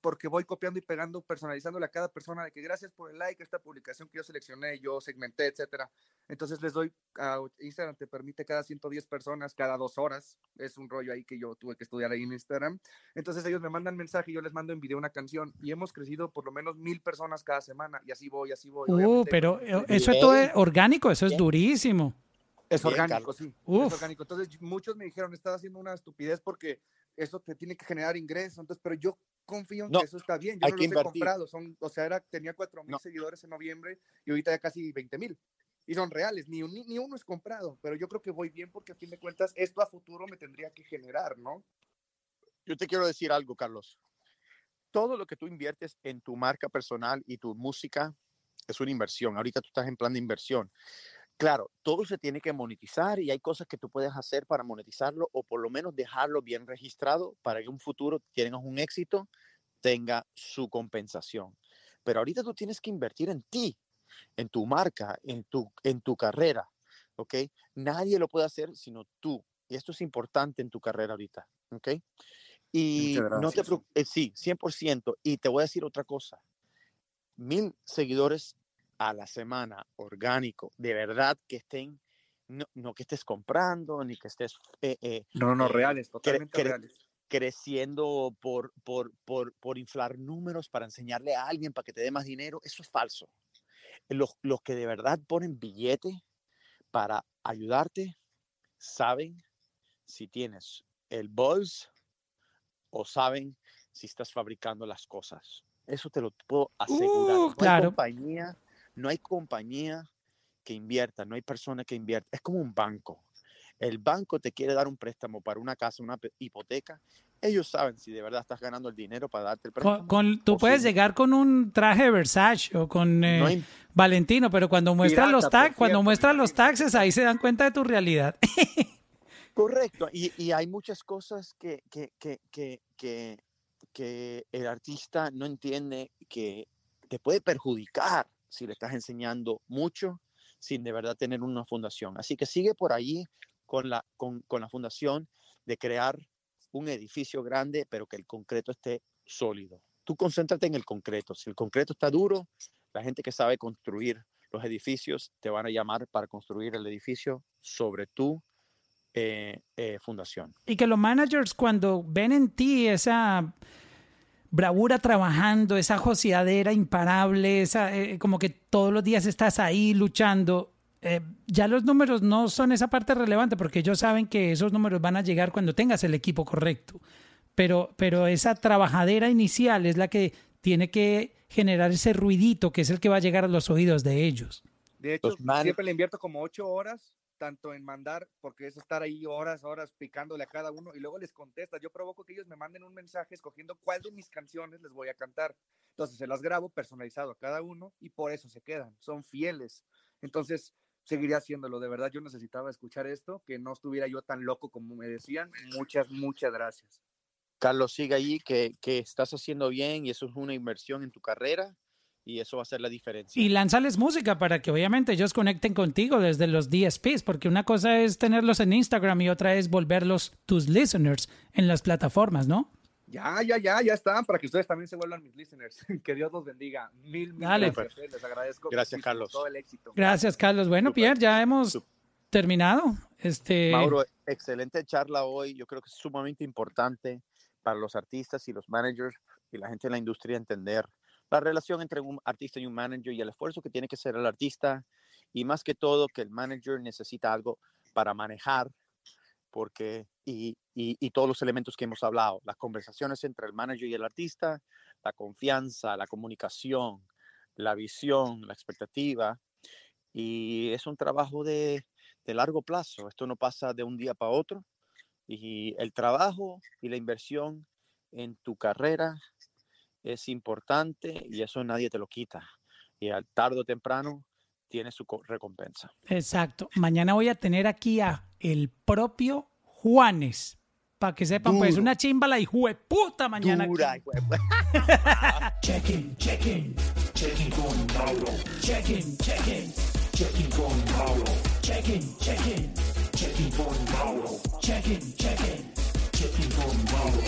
porque voy copiando y pegando, personalizándole a cada persona de que gracias por el like, esta publicación que yo seleccioné, yo segmenté, etcétera. Entonces les doy a Instagram, te permite cada 110 personas, cada dos horas. Es un rollo ahí que yo tuve que estudiar ahí en Instagram. Entonces ellos me mandan mensaje y yo les mando en video una canción y hemos crecido por lo menos mil personas cada semana y así voy, así voy. Uh, pero eh, eso es todo orgánico, eso es durísimo. Es orgánico, sí. Es orgánico. Entonces muchos me dijeron, estás haciendo una estupidez porque eso te tiene que generar ingresos. Entonces, pero yo confío en que eso está bien. Yo no los he comprado. Son, o sea, era, tenía 4 mil seguidores en noviembre y ahorita ya casi 20 mil. Y son reales, ni, ni, uno es comprado. Pero yo creo que voy bien porque a fin de cuentas esto a futuro me tendría que generar, ¿no? Yo te quiero decir algo, Carlos. Todo lo que tú inviertes en tu marca personal y tu música es una inversión. Ahorita tú estás en plan de inversión. Claro, todo se tiene que monetizar y hay cosas que tú puedes hacer para monetizarlo o por lo menos dejarlo bien registrado para que un futuro tengas un éxito, tenga su compensación. Pero ahorita tú tienes que invertir en ti, en tu marca, en tu, en tu carrera, ¿ok? Nadie lo puede hacer sino tú. Y esto es importante en tu carrera ahorita, ¿ok? Y no te preocupes, sí, 100%. Y te voy a decir otra cosa. Mil seguidores a la semana orgánico, de verdad que estén, no, que estés comprando, ni que estés... Eh, eh, no, no, eh, reales, totalmente reales. Creciendo por, por, por, por, inflar números para enseñarle a alguien para que te dé más dinero, eso es falso. Los, los que de verdad ponen billete para ayudarte, saben si tienes el buzz o saben si estás fabricando las cosas. Eso te lo puedo asegurar. Uh, claro. compañía no hay compañía que invierta, no hay persona que invierta. Es como un banco. El banco te quiere dar un préstamo para una casa, una hipoteca. Ellos saben si de verdad estás ganando el dinero para darte el préstamo. Con, tú puedes llegar con un traje Versace o con eh, Valentino, pero cuando muestran los tax, cuando muestran los taxes, ahí se dan cuenta de tu realidad. Correcto. Y, hay muchas cosas que, que, que, que el artista no entiende que te puede perjudicar si le estás enseñando mucho sin de verdad tener una fundación. Así que sigue por ahí con la, con, con la fundación de crear un edificio grande, pero que el concreto esté sólido. Tú concéntrate en el concreto. Si el concreto está duro, la gente que sabe construir los edificios te van a llamar para construir el edificio sobre tu eh, eh, fundación. Y que los managers cuando ven en ti esa bravura trabajando, esa joseadera imparable, esa, eh, como que todos los días estás ahí luchando. Eh, ya los números no son esa parte relevante porque ellos saben que esos números van a llegar cuando tengas el equipo correcto. Pero, pero esa trabajadera inicial es la que tiene que generar ese ruidito que es el que va a llegar a los oídos de ellos. De hecho, siempre le invierto como ocho horas tanto en mandar, porque es estar ahí horas, horas picándole a cada uno y luego les contestas. Yo provoco que ellos me manden un mensaje escogiendo cuál de mis canciones les voy a cantar. Entonces se las grabo personalizado a cada uno y por eso se quedan, son fieles. Entonces seguiría haciéndolo. De verdad, yo necesitaba escuchar esto, que no estuviera yo tan loco como me decían. Muchas, muchas gracias. Carlos, sigue ahí, que, que estás haciendo bien y eso es una inversión en tu carrera y eso va a ser la diferencia. Y lánzales música para que obviamente ellos conecten contigo desde los DSPs, porque una cosa es tenerlos en Instagram y otra es volverlos tus listeners en las plataformas, ¿no? Ya, ya, ya, ya están, para que ustedes también se vuelvan mis listeners. que Dios los bendiga. Mil, mil gracias. Pues. Eh, les agradezco. Gracias, Carlos. Todo el éxito. Gracias, Carlos. Bueno, Pierre, ya hemos terminado. Este... Mauro, excelente charla hoy. Yo creo que es sumamente importante para los artistas y los managers y la gente en la industria entender la relación entre un artista y un manager y el esfuerzo que tiene que hacer el artista y más que todo que el manager necesita algo para manejar porque y, y, todos los elementos que hemos hablado, las conversaciones entre el manager y el artista, la confianza, la comunicación, la visión, la expectativa y es un trabajo de, de largo plazo, esto no pasa de un día para otro y el trabajo y la inversión en tu carrera es importante y eso nadie te lo quita. Y al tarde o temprano tiene su recompensa. Exacto. Mañana voy a tener aquí a el propio Juanes. Para que sepan, pues una chimba la hijo de puta mañana. Dura, check in, check in, check in con Mauro. Check in, check in, check in con Mauro. Check in, check in, check in con Mauro. Check in, check in, check in con Mauro.